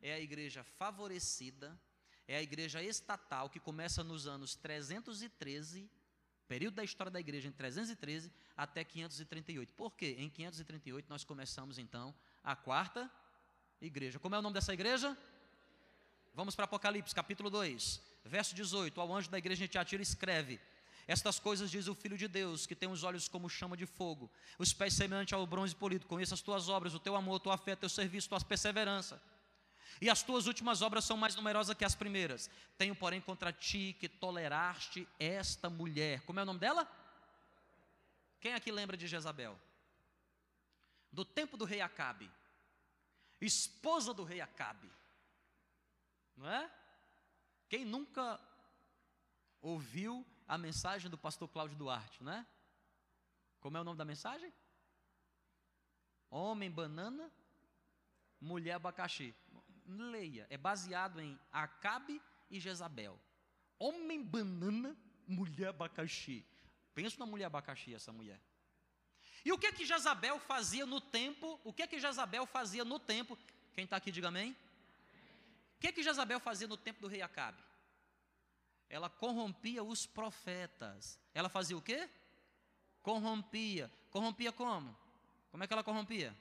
é a igreja favorecida, é a igreja estatal que começa nos anos 313, período da história da igreja em 313 até 538. Por quê? Em 538 nós começamos então a quarta igreja. Como é o nome dessa igreja? Vamos para Apocalipse, capítulo 2, verso 18. Ao anjo da igreja de Tiatira escreve: estas coisas diz o Filho de Deus, que tem os olhos como chama de fogo, os pés semelhantes ao bronze polido. Conheça as tuas obras, o teu amor, tua fé, teu serviço, tua perseverança. E as tuas últimas obras são mais numerosas que as primeiras. Tenho, porém, contra ti que toleraste esta mulher. Como é o nome dela? Quem aqui lembra de Jezabel? Do tempo do rei Acabe. Esposa do rei Acabe. Não é? Quem nunca ouviu a mensagem do pastor Cláudio Duarte, não é? Como é o nome da mensagem? Homem banana, mulher abacaxi. Leia, é baseado em Acabe e Jezabel. Homem banana, mulher abacaxi. Pensa na mulher abacaxi, essa mulher. E o que que Jezabel fazia no tempo? O que que Jezabel fazia no tempo? Quem está aqui, diga amém. O que que Jezabel fazia no tempo do rei Acabe? ela corrompia os profetas. Ela fazia o quê? Corrompia. Corrompia como? Como é que ela corrompia?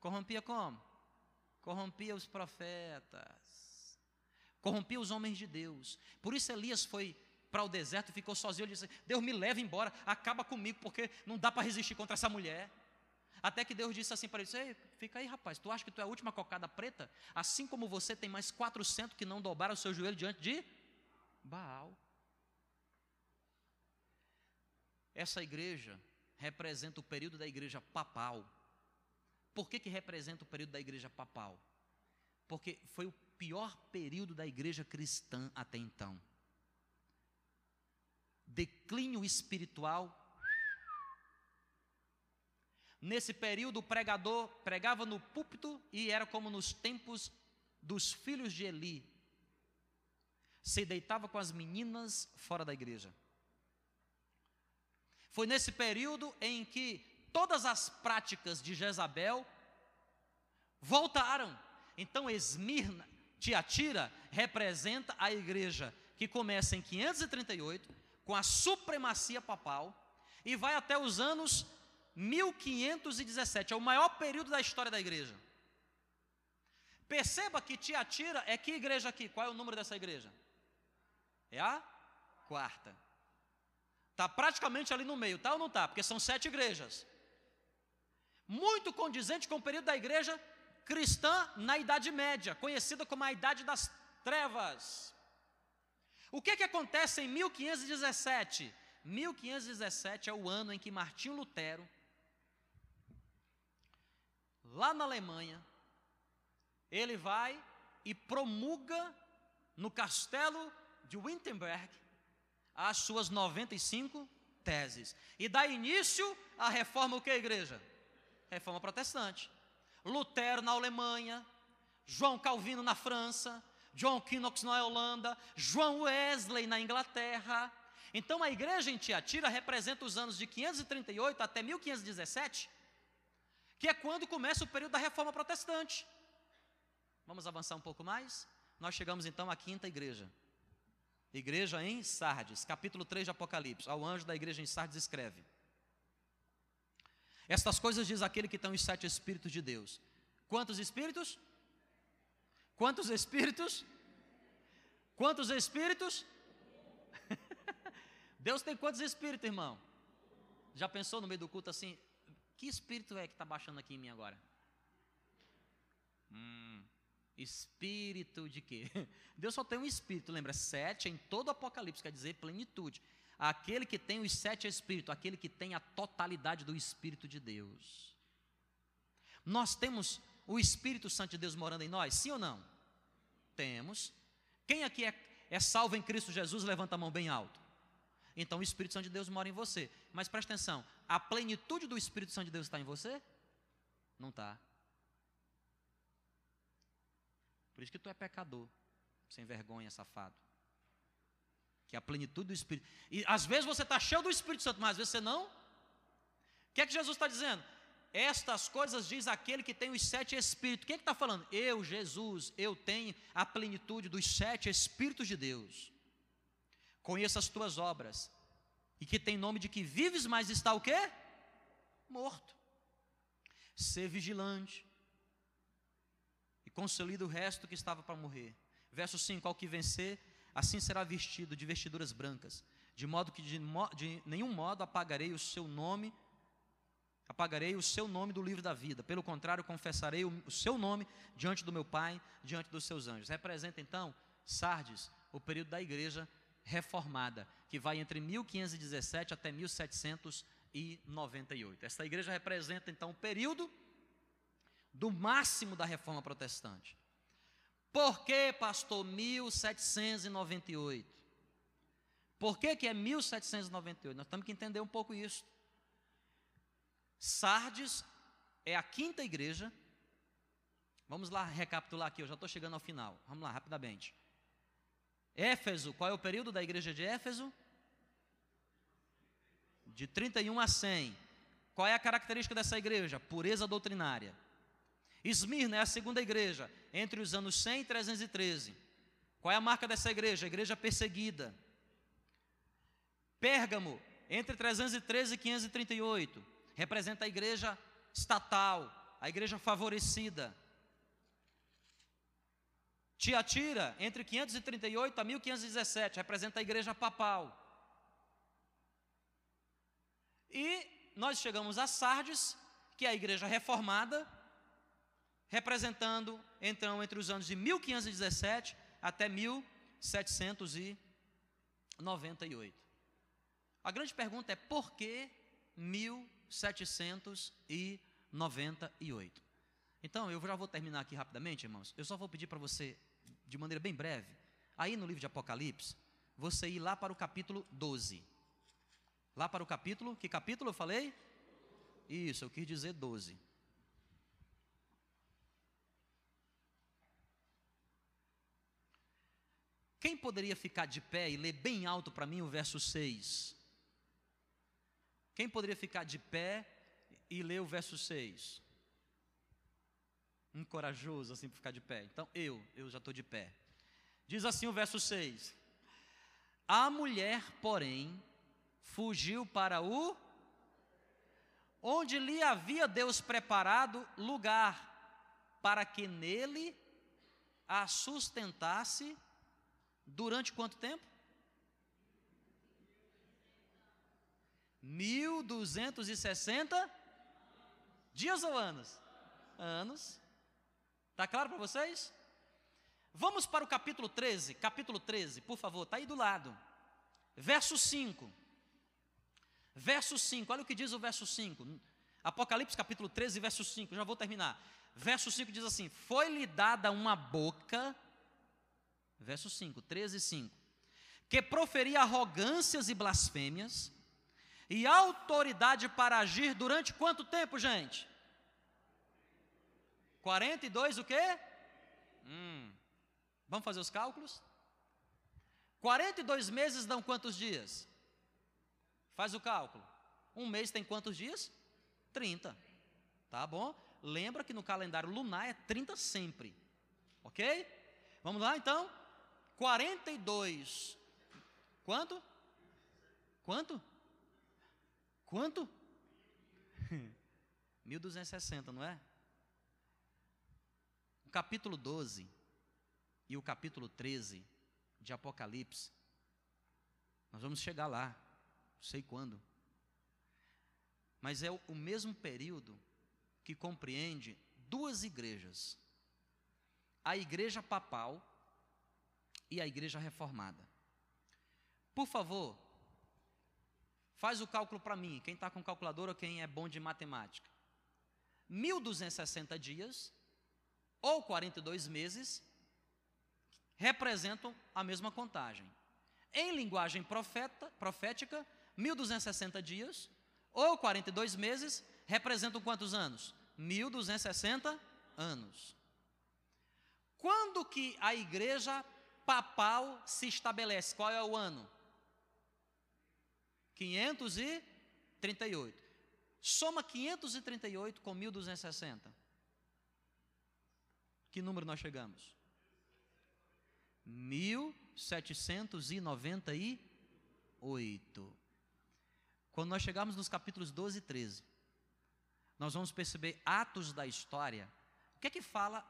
Corrompia como? Corrompia os profetas. Corrompia os homens de Deus. Por isso Elias foi para o deserto, ficou sozinho. Ele disse: Deus me leva embora, acaba comigo, porque não dá para resistir contra essa mulher. Até que Deus disse assim para ele: Ei, fica aí, rapaz, tu acha que tu é a última cocada preta? Assim como você tem mais 400 que não dobraram o seu joelho diante de Baal. Essa igreja representa o período da igreja papal. Por que, que representa o período da igreja papal? Porque foi o pior período da igreja cristã até então. Declínio espiritual. Nesse período, o pregador pregava no púlpito e era como nos tempos dos filhos de Eli, se deitava com as meninas fora da igreja. Foi nesse período em que todas as práticas de Jezabel voltaram. Então, Esmirna, Tiatira, representa a igreja que começa em 538, com a supremacia papal, e vai até os anos 1517, é o maior período da história da igreja. Perceba que Tiatira é que igreja aqui? Qual é o número dessa igreja? É a quarta. Está praticamente ali no meio, tá ou não está? Porque são sete igrejas. Muito condizente com o período da igreja cristã na Idade Média, conhecida como a Idade das Trevas. O que, que acontece em 1517? 1517 é o ano em que Martinho Lutero, lá na Alemanha, ele vai e promulga no castelo de Wittenberg as suas 95 teses. E dá início à reforma o que, igreja? Reforma protestante. Lutero na Alemanha, João Calvino na França, John Knox na Holanda, João Wesley na Inglaterra. Então a igreja em Tiatira representa os anos de 538 até 1517, que é quando começa o período da reforma protestante. Vamos avançar um pouco mais? Nós chegamos então à quinta igreja. Igreja em Sardes, capítulo 3 de Apocalipse. Ao anjo da igreja em Sardes escreve: Estas coisas diz aquele que tem os sete Espíritos de Deus. Quantos Espíritos? Quantos Espíritos? Quantos Espíritos? [LAUGHS] Deus tem quantos espíritos, irmão? Já pensou no meio do culto assim? Que espírito é que está baixando aqui em mim agora? Hum, espírito de quê? [LAUGHS] Deus só tem um espírito, lembra? Sete em todo o Apocalipse, quer dizer plenitude. Aquele que tem os sete espíritos, aquele que tem a totalidade do Espírito de Deus. Nós temos o Espírito Santo de Deus morando em nós, sim ou não? Temos. Quem aqui é, é salvo em Cristo Jesus, levanta a mão bem alto. Então o Espírito Santo de Deus mora em você. Mas presta atenção, a plenitude do Espírito Santo de Deus está em você? Não está. Por isso que tu é pecador, sem vergonha, safado. Que é a plenitude do Espírito. E às vezes você está cheio do Espírito Santo, mas às vezes você não. O que é que Jesus está dizendo? Estas coisas diz aquele que tem os sete espíritos. O que é está falando? Eu, Jesus, eu tenho a plenitude dos sete espíritos de Deus. Conheço as tuas obras. E que tem nome de que vives, mas está o quê? Morto. Ser vigilante. E consolida o resto que estava para morrer. Verso 5: Ao que vencer, assim será vestido de vestiduras brancas, de modo que de, de nenhum modo apagarei o seu nome apagarei o seu nome do livro da vida. Pelo contrário, confessarei o, o seu nome diante do meu Pai, diante dos seus anjos. Representa então Sardes, o período da igreja reformada, que vai entre 1517 até 1798. Esta igreja representa então o período do máximo da reforma protestante. Por que, pastor, 1798? Por que, que é 1798? Nós temos que entender um pouco isso. Sardes é a quinta igreja. Vamos lá recapitular aqui, eu já estou chegando ao final. Vamos lá, rapidamente. Éfeso, qual é o período da igreja de Éfeso? De 31 a 100. Qual é a característica dessa igreja? Pureza doutrinária. Esmirna é a segunda igreja, entre os anos 100 e 313. Qual é a marca dessa igreja? A igreja perseguida. Pérgamo, entre 313 e 538 representa a igreja estatal, a igreja favorecida. Tiatira, entre 538 a 1517, representa a igreja papal. E nós chegamos a Sardes, que é a igreja reformada, representando então entre os anos de 1517 até 1798. A grande pergunta é por que 1798? 798. Então, eu já vou terminar aqui rapidamente, irmãos. Eu só vou pedir para você, de maneira bem breve, aí no livro de Apocalipse, você ir lá para o capítulo 12. Lá para o capítulo, que capítulo eu falei? Isso, eu quis dizer 12. Quem poderia ficar de pé e ler bem alto para mim o verso 6? Quem poderia ficar de pé e ler o verso 6? Um corajoso assim para ficar de pé. Então, eu, eu já estou de pé. Diz assim o verso 6: A mulher, porém, fugiu para o onde lhe havia Deus preparado lugar para que nele a sustentasse durante quanto tempo? 1260 dias ou anos? Anos. Está claro para vocês? Vamos para o capítulo 13, capítulo 13, por favor, está aí do lado. Verso 5. Verso 5, olha o que diz o verso 5. Apocalipse capítulo 13, verso 5, já vou terminar. Verso 5 diz assim: Foi-lhe dada uma boca, verso 5, 13, 5, que proferia arrogâncias e blasfêmias, e autoridade para agir durante quanto tempo, gente? 42 o quê? Hum. Vamos fazer os cálculos? 42 meses dão quantos dias? Faz o cálculo. Um mês tem quantos dias? 30. Tá bom? Lembra que no calendário lunar é 30 sempre. Ok? Vamos lá então? 42. Quanto? Quanto? Quanto? [LAUGHS] 1260, não é? O capítulo 12 e o capítulo 13 de Apocalipse Nós vamos chegar lá, não sei quando. Mas é o mesmo período que compreende duas igrejas: a igreja papal e a igreja reformada. Por favor, faz o cálculo para mim, quem está com calculadora ou quem é bom de matemática. 1260 dias ou 42 meses representam a mesma contagem. Em linguagem profeta, profética, 1260 dias ou 42 meses representam quantos anos? 1260 anos. Quando que a igreja papal se estabelece? Qual é o ano? 538. Soma 538 com 1260. Que número nós chegamos? 1798. Quando nós chegarmos nos capítulos 12 e 13, nós vamos perceber atos da história. O que é que fala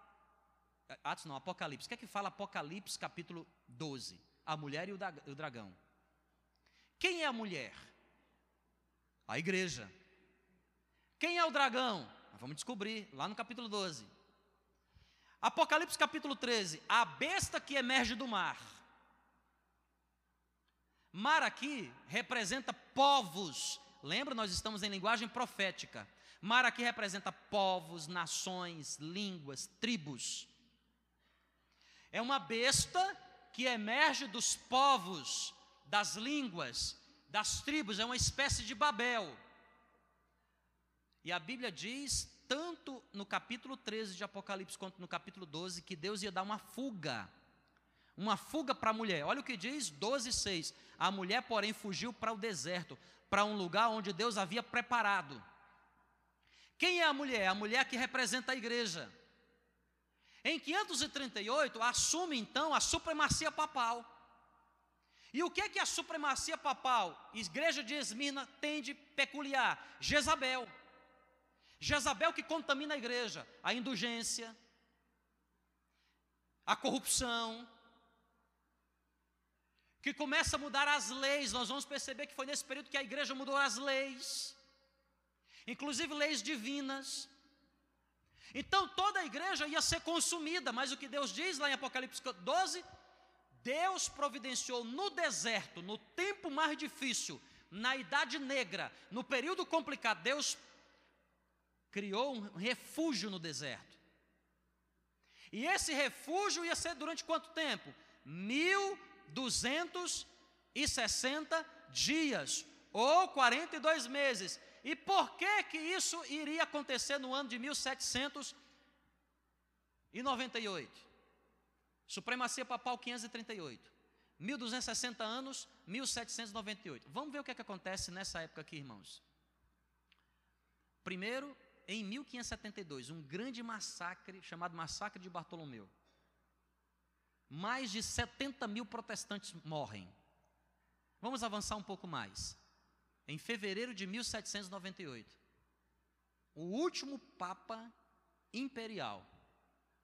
Atos não, Apocalipse. O que é que fala Apocalipse capítulo 12? A mulher e o dragão. Quem é a mulher? A igreja. Quem é o dragão? Vamos descobrir lá no capítulo 12. Apocalipse capítulo 13. A besta que emerge do mar. Mar aqui representa povos. Lembra, nós estamos em linguagem profética. Mar aqui representa povos, nações, línguas, tribos. É uma besta que emerge dos povos, das línguas, das tribos, é uma espécie de Babel. E a Bíblia diz, tanto no capítulo 13 de Apocalipse quanto no capítulo 12, que Deus ia dar uma fuga. Uma fuga para a mulher. Olha o que diz 12, 6. A mulher, porém, fugiu para o deserto, para um lugar onde Deus havia preparado. Quem é a mulher? A mulher que representa a igreja. Em 538, assume então a supremacia papal. E o que é que a supremacia papal, igreja de Esmirna, tem de peculiar? Jezabel. Jezabel que contamina a igreja, a indulgência, a corrupção, que começa a mudar as leis. Nós vamos perceber que foi nesse período que a igreja mudou as leis, inclusive leis divinas. Então toda a igreja ia ser consumida, mas o que Deus diz lá em Apocalipse 12, Deus providenciou no deserto, no tempo mais difícil, na idade negra, no período complicado, Deus criou um refúgio no deserto. E esse refúgio ia ser durante quanto tempo? 1260 dias, ou 42 meses. E por que que isso iria acontecer no ano de 1798? Supremacia papal 538. 1260 anos, 1798. Vamos ver o que, é que acontece nessa época aqui, irmãos. Primeiro, em 1572, um grande massacre chamado Massacre de Bartolomeu. Mais de 70 mil protestantes morrem. Vamos avançar um pouco mais em fevereiro de 1798, o último Papa imperial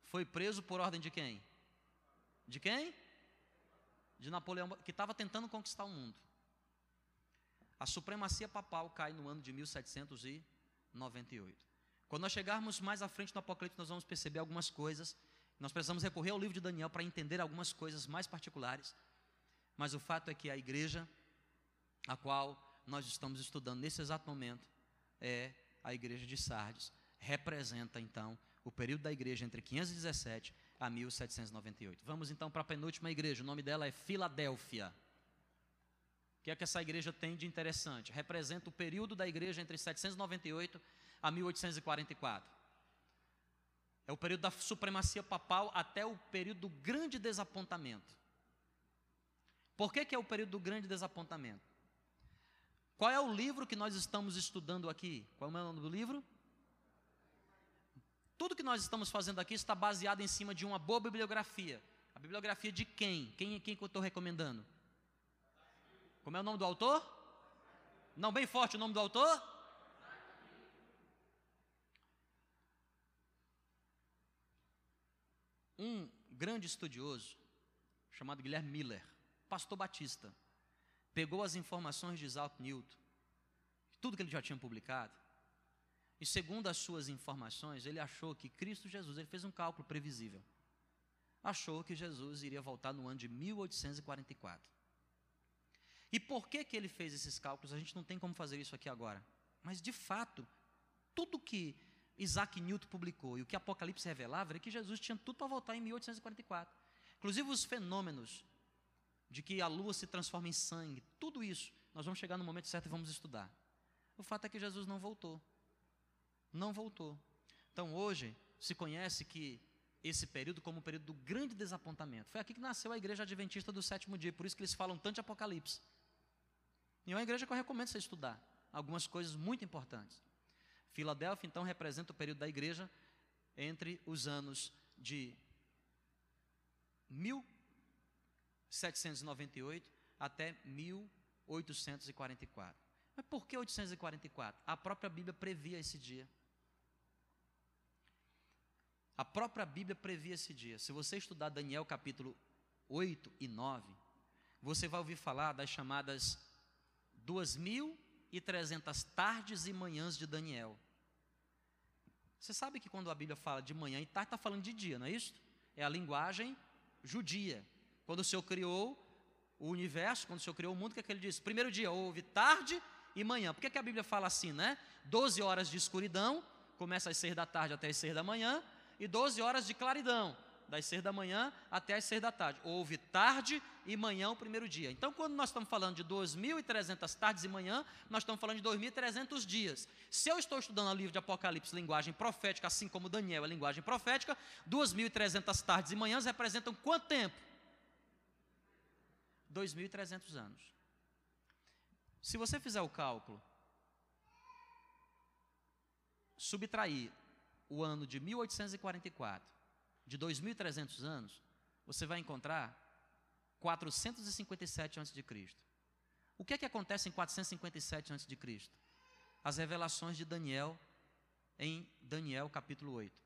foi preso por ordem de quem? De quem? De Napoleão, que estava tentando conquistar o mundo. A supremacia papal cai no ano de 1798. Quando nós chegarmos mais à frente no Apocalipse, nós vamos perceber algumas coisas. Nós precisamos recorrer ao livro de Daniel para entender algumas coisas mais particulares. Mas o fato é que a igreja, a qual nós estamos estudando nesse exato momento é a igreja de Sardes. Representa então o período da igreja entre 517 a 1798. Vamos então para a penúltima igreja, o nome dela é Filadélfia. O que é que essa igreja tem de interessante? Representa o período da igreja entre 798 a 1844. É o período da supremacia papal até o período do grande desapontamento. Por que, que é o período do grande desapontamento? Qual é o livro que nós estamos estudando aqui? Qual é o nome do livro? Tudo que nós estamos fazendo aqui está baseado em cima de uma boa bibliografia. A bibliografia de quem? Quem, quem que eu estou recomendando? Como é o nome do autor? Não, bem forte o nome do autor? Um grande estudioso, chamado Guilherme Miller, pastor batista, pegou as informações de Isaac Newton, tudo que ele já tinha publicado, e segundo as suas informações, ele achou que Cristo Jesus, ele fez um cálculo previsível. Achou que Jesus iria voltar no ano de 1844. E por que que ele fez esses cálculos? A gente não tem como fazer isso aqui agora. Mas de fato, tudo que Isaac Newton publicou e o que Apocalipse revelava era que Jesus tinha tudo para voltar em 1844. Inclusive os fenômenos de que a lua se transforma em sangue, tudo isso, nós vamos chegar no momento certo e vamos estudar. O fato é que Jesus não voltou. Não voltou. Então hoje se conhece que esse período como o período do grande desapontamento. Foi aqui que nasceu a igreja adventista do sétimo dia, por isso que eles falam tanto de Apocalipse. E é uma igreja que eu recomendo você estudar algumas coisas muito importantes. Filadélfia, então, representa o período da igreja entre os anos de 1798 até 1844. Mas por que 844? A própria Bíblia previa esse dia. A própria Bíblia previa esse dia. Se você estudar Daniel capítulo 8 e 9, você vai ouvir falar das chamadas 2.300 tardes e manhãs de Daniel. Você sabe que quando a Bíblia fala de manhã e tarde, está falando de dia, não é isso? É a linguagem judia. Quando o Senhor criou o universo, quando o Senhor criou o mundo, o que, é que ele disse? Primeiro dia houve tarde e manhã. Por que, que a Bíblia fala assim, né? Doze horas de escuridão, começa às seis da tarde até às seis da manhã, e doze horas de claridão, das seis da manhã até as seis da tarde. Houve tarde e manhã o primeiro dia. Então, quando nós estamos falando de 2.300 tardes e manhã, nós estamos falando de 2.300 dias. Se eu estou estudando o livro de Apocalipse, linguagem profética, assim como Daniel é linguagem profética, 2.300 tardes e manhãs representam quanto tempo? 2.300 anos. Se você fizer o cálculo, subtrair o ano de 1844 de 2.300 anos, você vai encontrar 457 a.C. O que é que acontece em 457 a.C.? As revelações de Daniel em Daniel capítulo 8.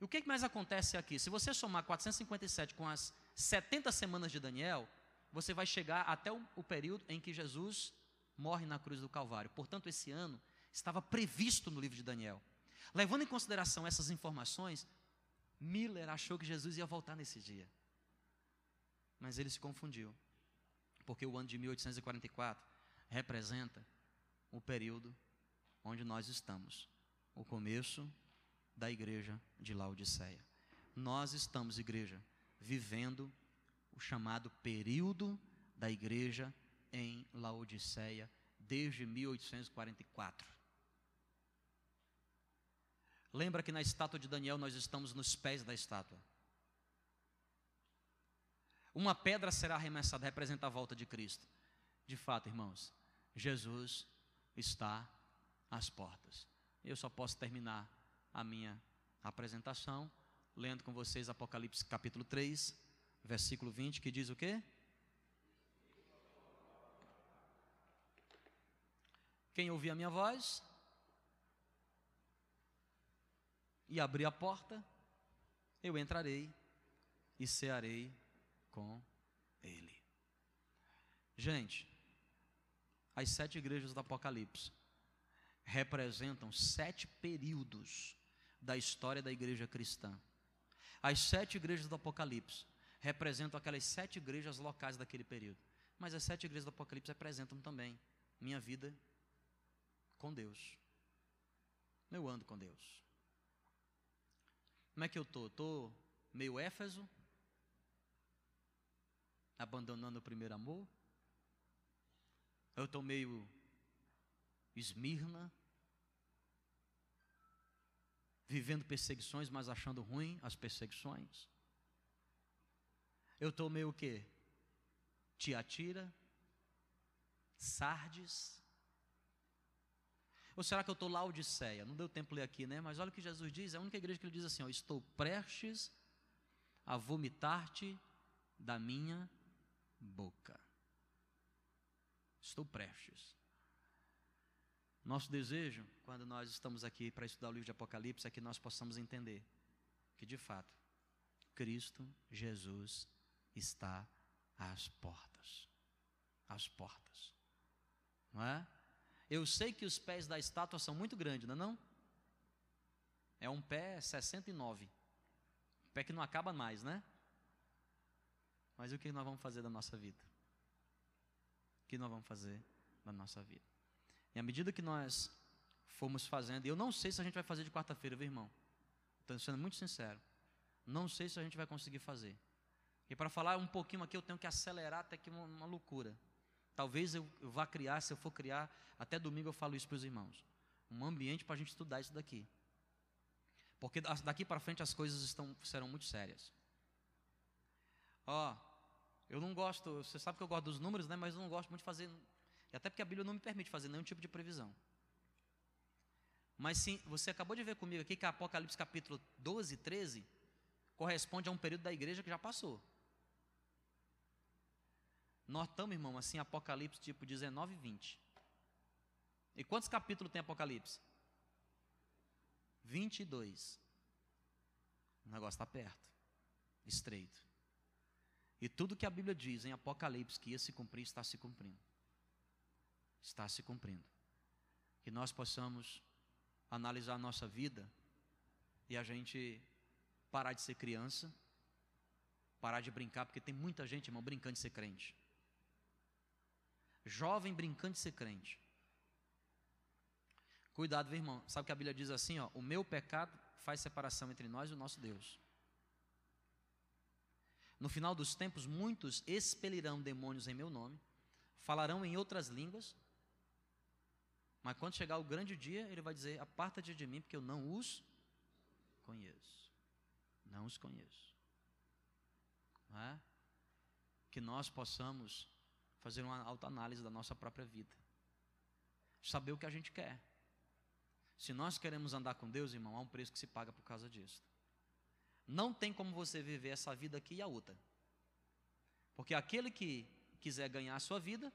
E o que, é que mais acontece aqui? Se você somar 457 com as 70 semanas de Daniel, você vai chegar até o, período em que Jesus morre na cruz do Calvário. Portanto, esse ano estava previsto no livro de Daniel. Levando em consideração essas informações, Miller achou que Jesus ia voltar nesse dia. Mas ele se confundiu. Porque o ano de 1844 representa o período onde nós estamos, o começo da igreja de Laodiceia. Nós estamos, igreja, vivendo o chamado período da igreja em Laodiceia desde 1844. Lembra que na estátua de Daniel nós estamos nos pés da estátua. Uma pedra será arremessada, representa a volta de Cristo. De fato, irmãos, Jesus está às portas. Eu só posso terminar a minha apresentação lendo com vocês Apocalipse capítulo 3, versículo 20, que diz o quê? Quem ouvir a minha voz e abrir a porta, eu entrarei e cearei com Ele. Gente, as sete igrejas do Apocalipse representam sete períodos da história da igreja cristã. As sete igrejas do Apocalipse representam aquelas sete igrejas locais daquele período. Mas as sete igrejas do Apocalipse representam também minha vida com Deus. Eu ando com Deus. Como é que eu estou? Estou meio Éfeso, abandonando o primeiro amor. Eu estou meio Esmirna, vivendo perseguições, mas achando ruim as perseguições. Eu estou meio o quê? Tiatira, Sardes, ou será que eu estou lá Odisseia? Não deu tempo ler aqui, né? Mas olha o que Jesus diz, é a única igreja que ele diz assim: ó, estou prestes a vomitar-te da minha boca. Estou prestes. Nosso desejo, quando nós estamos aqui para estudar o livro de Apocalipse, é que nós possamos entender que, de fato, Cristo Jesus está às portas. as portas. Não é? Eu sei que os pés da estátua são muito grandes, não é não? É um pé 69. Pé que não acaba mais, né? Mas o que nós vamos fazer da nossa vida? O que nós vamos fazer da nossa vida? E à medida que nós formos fazendo, eu não sei se a gente vai fazer de quarta-feira, viu, irmão? Estou sendo muito sincero. Não sei se a gente vai conseguir fazer. E para falar um pouquinho aqui, eu tenho que acelerar até que uma, uma loucura. Talvez eu, eu, vá criar, se eu for criar, até domingo eu falo isso para os irmãos. Um ambiente para a gente estudar isso daqui. Porque daqui para frente as coisas estão, serão muito sérias. Ó, eu não gosto, você sabe que eu gosto dos números, né? Mas eu não gosto muito de fazer, até porque a Bíblia não me permite fazer nenhum tipo de previsão. Mas sim, você acabou de ver comigo aqui que Apocalipse capítulo 12 e 13 corresponde a um período da igreja que já passou. Nós estamos, irmão, assim, Apocalipse tipo 19 e 20. E quantos capítulos tem Apocalipse? 22. O negócio está perto, estreito. E tudo que a Bíblia diz em Apocalipse que ia se cumprir, está se cumprindo. Está se cumprindo. Que nós possamos analisar a nossa vida e a gente parar de ser criança, parar de brincar, porque tem muita gente, irmão, brincando de ser crente. Jovem brincando de ser crente. Cuidado, meu irmão. Sabe que a Bíblia diz assim, ó, o meu pecado faz separação entre nós e o nosso Deus. No final dos tempos, muitos expelirão demônios em meu nome, falarão em outras línguas, mas quando chegar o grande dia, ele vai dizer: Aparta-te de mim, porque eu não os conheço. Não os conheço. Não é? Que nós possamos fazer uma autoanálise da nossa própria vida, saber o que a gente quer. Se nós queremos andar com Deus, irmão, há um preço que se paga por causa disso. Não tem como você viver essa vida aqui e a outra. Porque aquele que quiser ganhar a sua vida,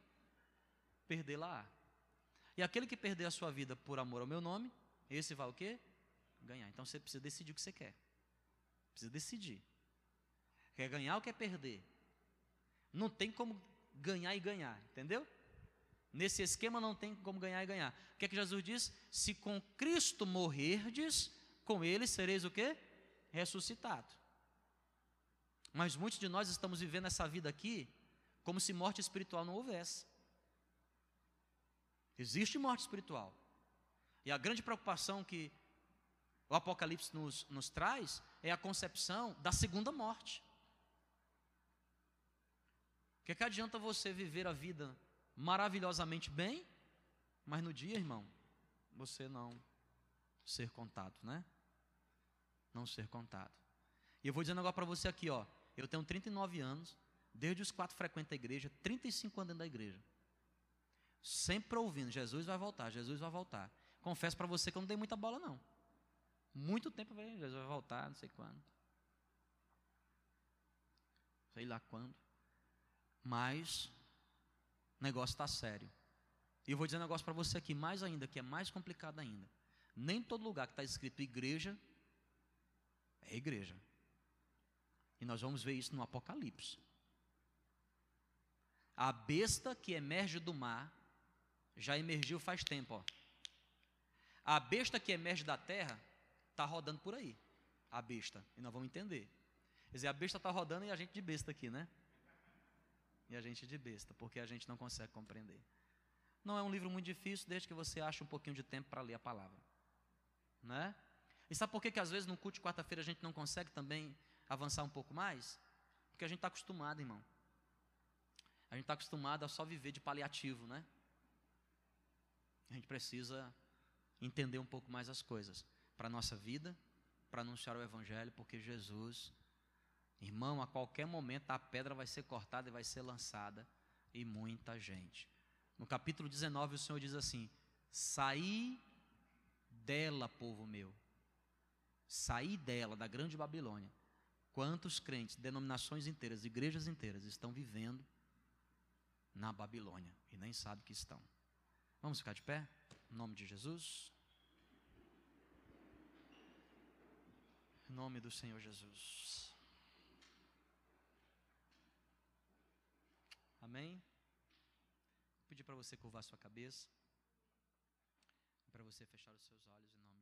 perdê-la. E aquele que perder a sua vida por amor ao meu nome, esse vai o quê? Ganhar. Então você precisa decidir o que você quer. Precisa decidir. Quer ganhar ou quer perder? Não tem como ganhar e ganhar, entendeu? Nesse esquema não tem como ganhar e ganhar. O que é que Jesus diz? Se com Cristo morrerdes, com ele sereis o quê? ressuscitado. Mas muitos de nós estamos vivendo essa vida aqui como se morte espiritual não houvesse. Existe morte espiritual. E a grande preocupação que o Apocalipse nos, nos traz é a concepção da segunda morte. O que, adianta você viver a vida maravilhosamente bem, mas no dia, irmão, você não ser contado, né? não ser contado. E eu vou dizer um negócio para você aqui, ó. Eu tenho 39 anos, desde os quatro frequento a igreja, 35 anos dentro da igreja. Sempre ouvindo, Jesus vai voltar, Jesus vai voltar. Confesso para você que eu não dei muita bola, não. Muito tempo, Jesus vai voltar, não sei quando. Sei lá quando. Mas, o negócio está sério. E eu vou dizer um negócio para você aqui, mais ainda, que é mais complicado ainda. Nem todo lugar que está escrito igreja é igreja. E nós vamos ver isso no Apocalipse. A besta que emerge do mar já emergiu faz tempo. Ó. A besta que emerge da terra está rodando por aí. A besta. E nós vamos entender. Quer dizer, a besta está rodando e a gente de besta aqui, né? E a gente de besta, porque a gente não consegue compreender. Não é um livro muito difícil, desde que você ache um pouquinho de tempo para ler a palavra. Né? E sabe por que, que às vezes no culto de quarta-feira a gente não consegue também avançar um pouco mais? Porque a gente está acostumado, irmão. A gente está acostumado a só viver de paliativo, né? A gente precisa entender um pouco mais as coisas para a nossa vida, para anunciar o Evangelho, porque Jesus, irmão, a qualquer momento a pedra vai ser cortada e vai ser lançada, e muita gente. No capítulo 19, o Senhor diz assim: Saí dela, povo meu, sair dela, da grande Babilônia, quantos crentes, denominações inteiras, igrejas inteiras estão vivendo na Babilônia e nem sabem que estão. Vamos ficar de pé? Em nome de Jesus. Em nome do Senhor Jesus. Amém? pedir para você curvar sua cabeça, para você fechar os seus olhos em nome.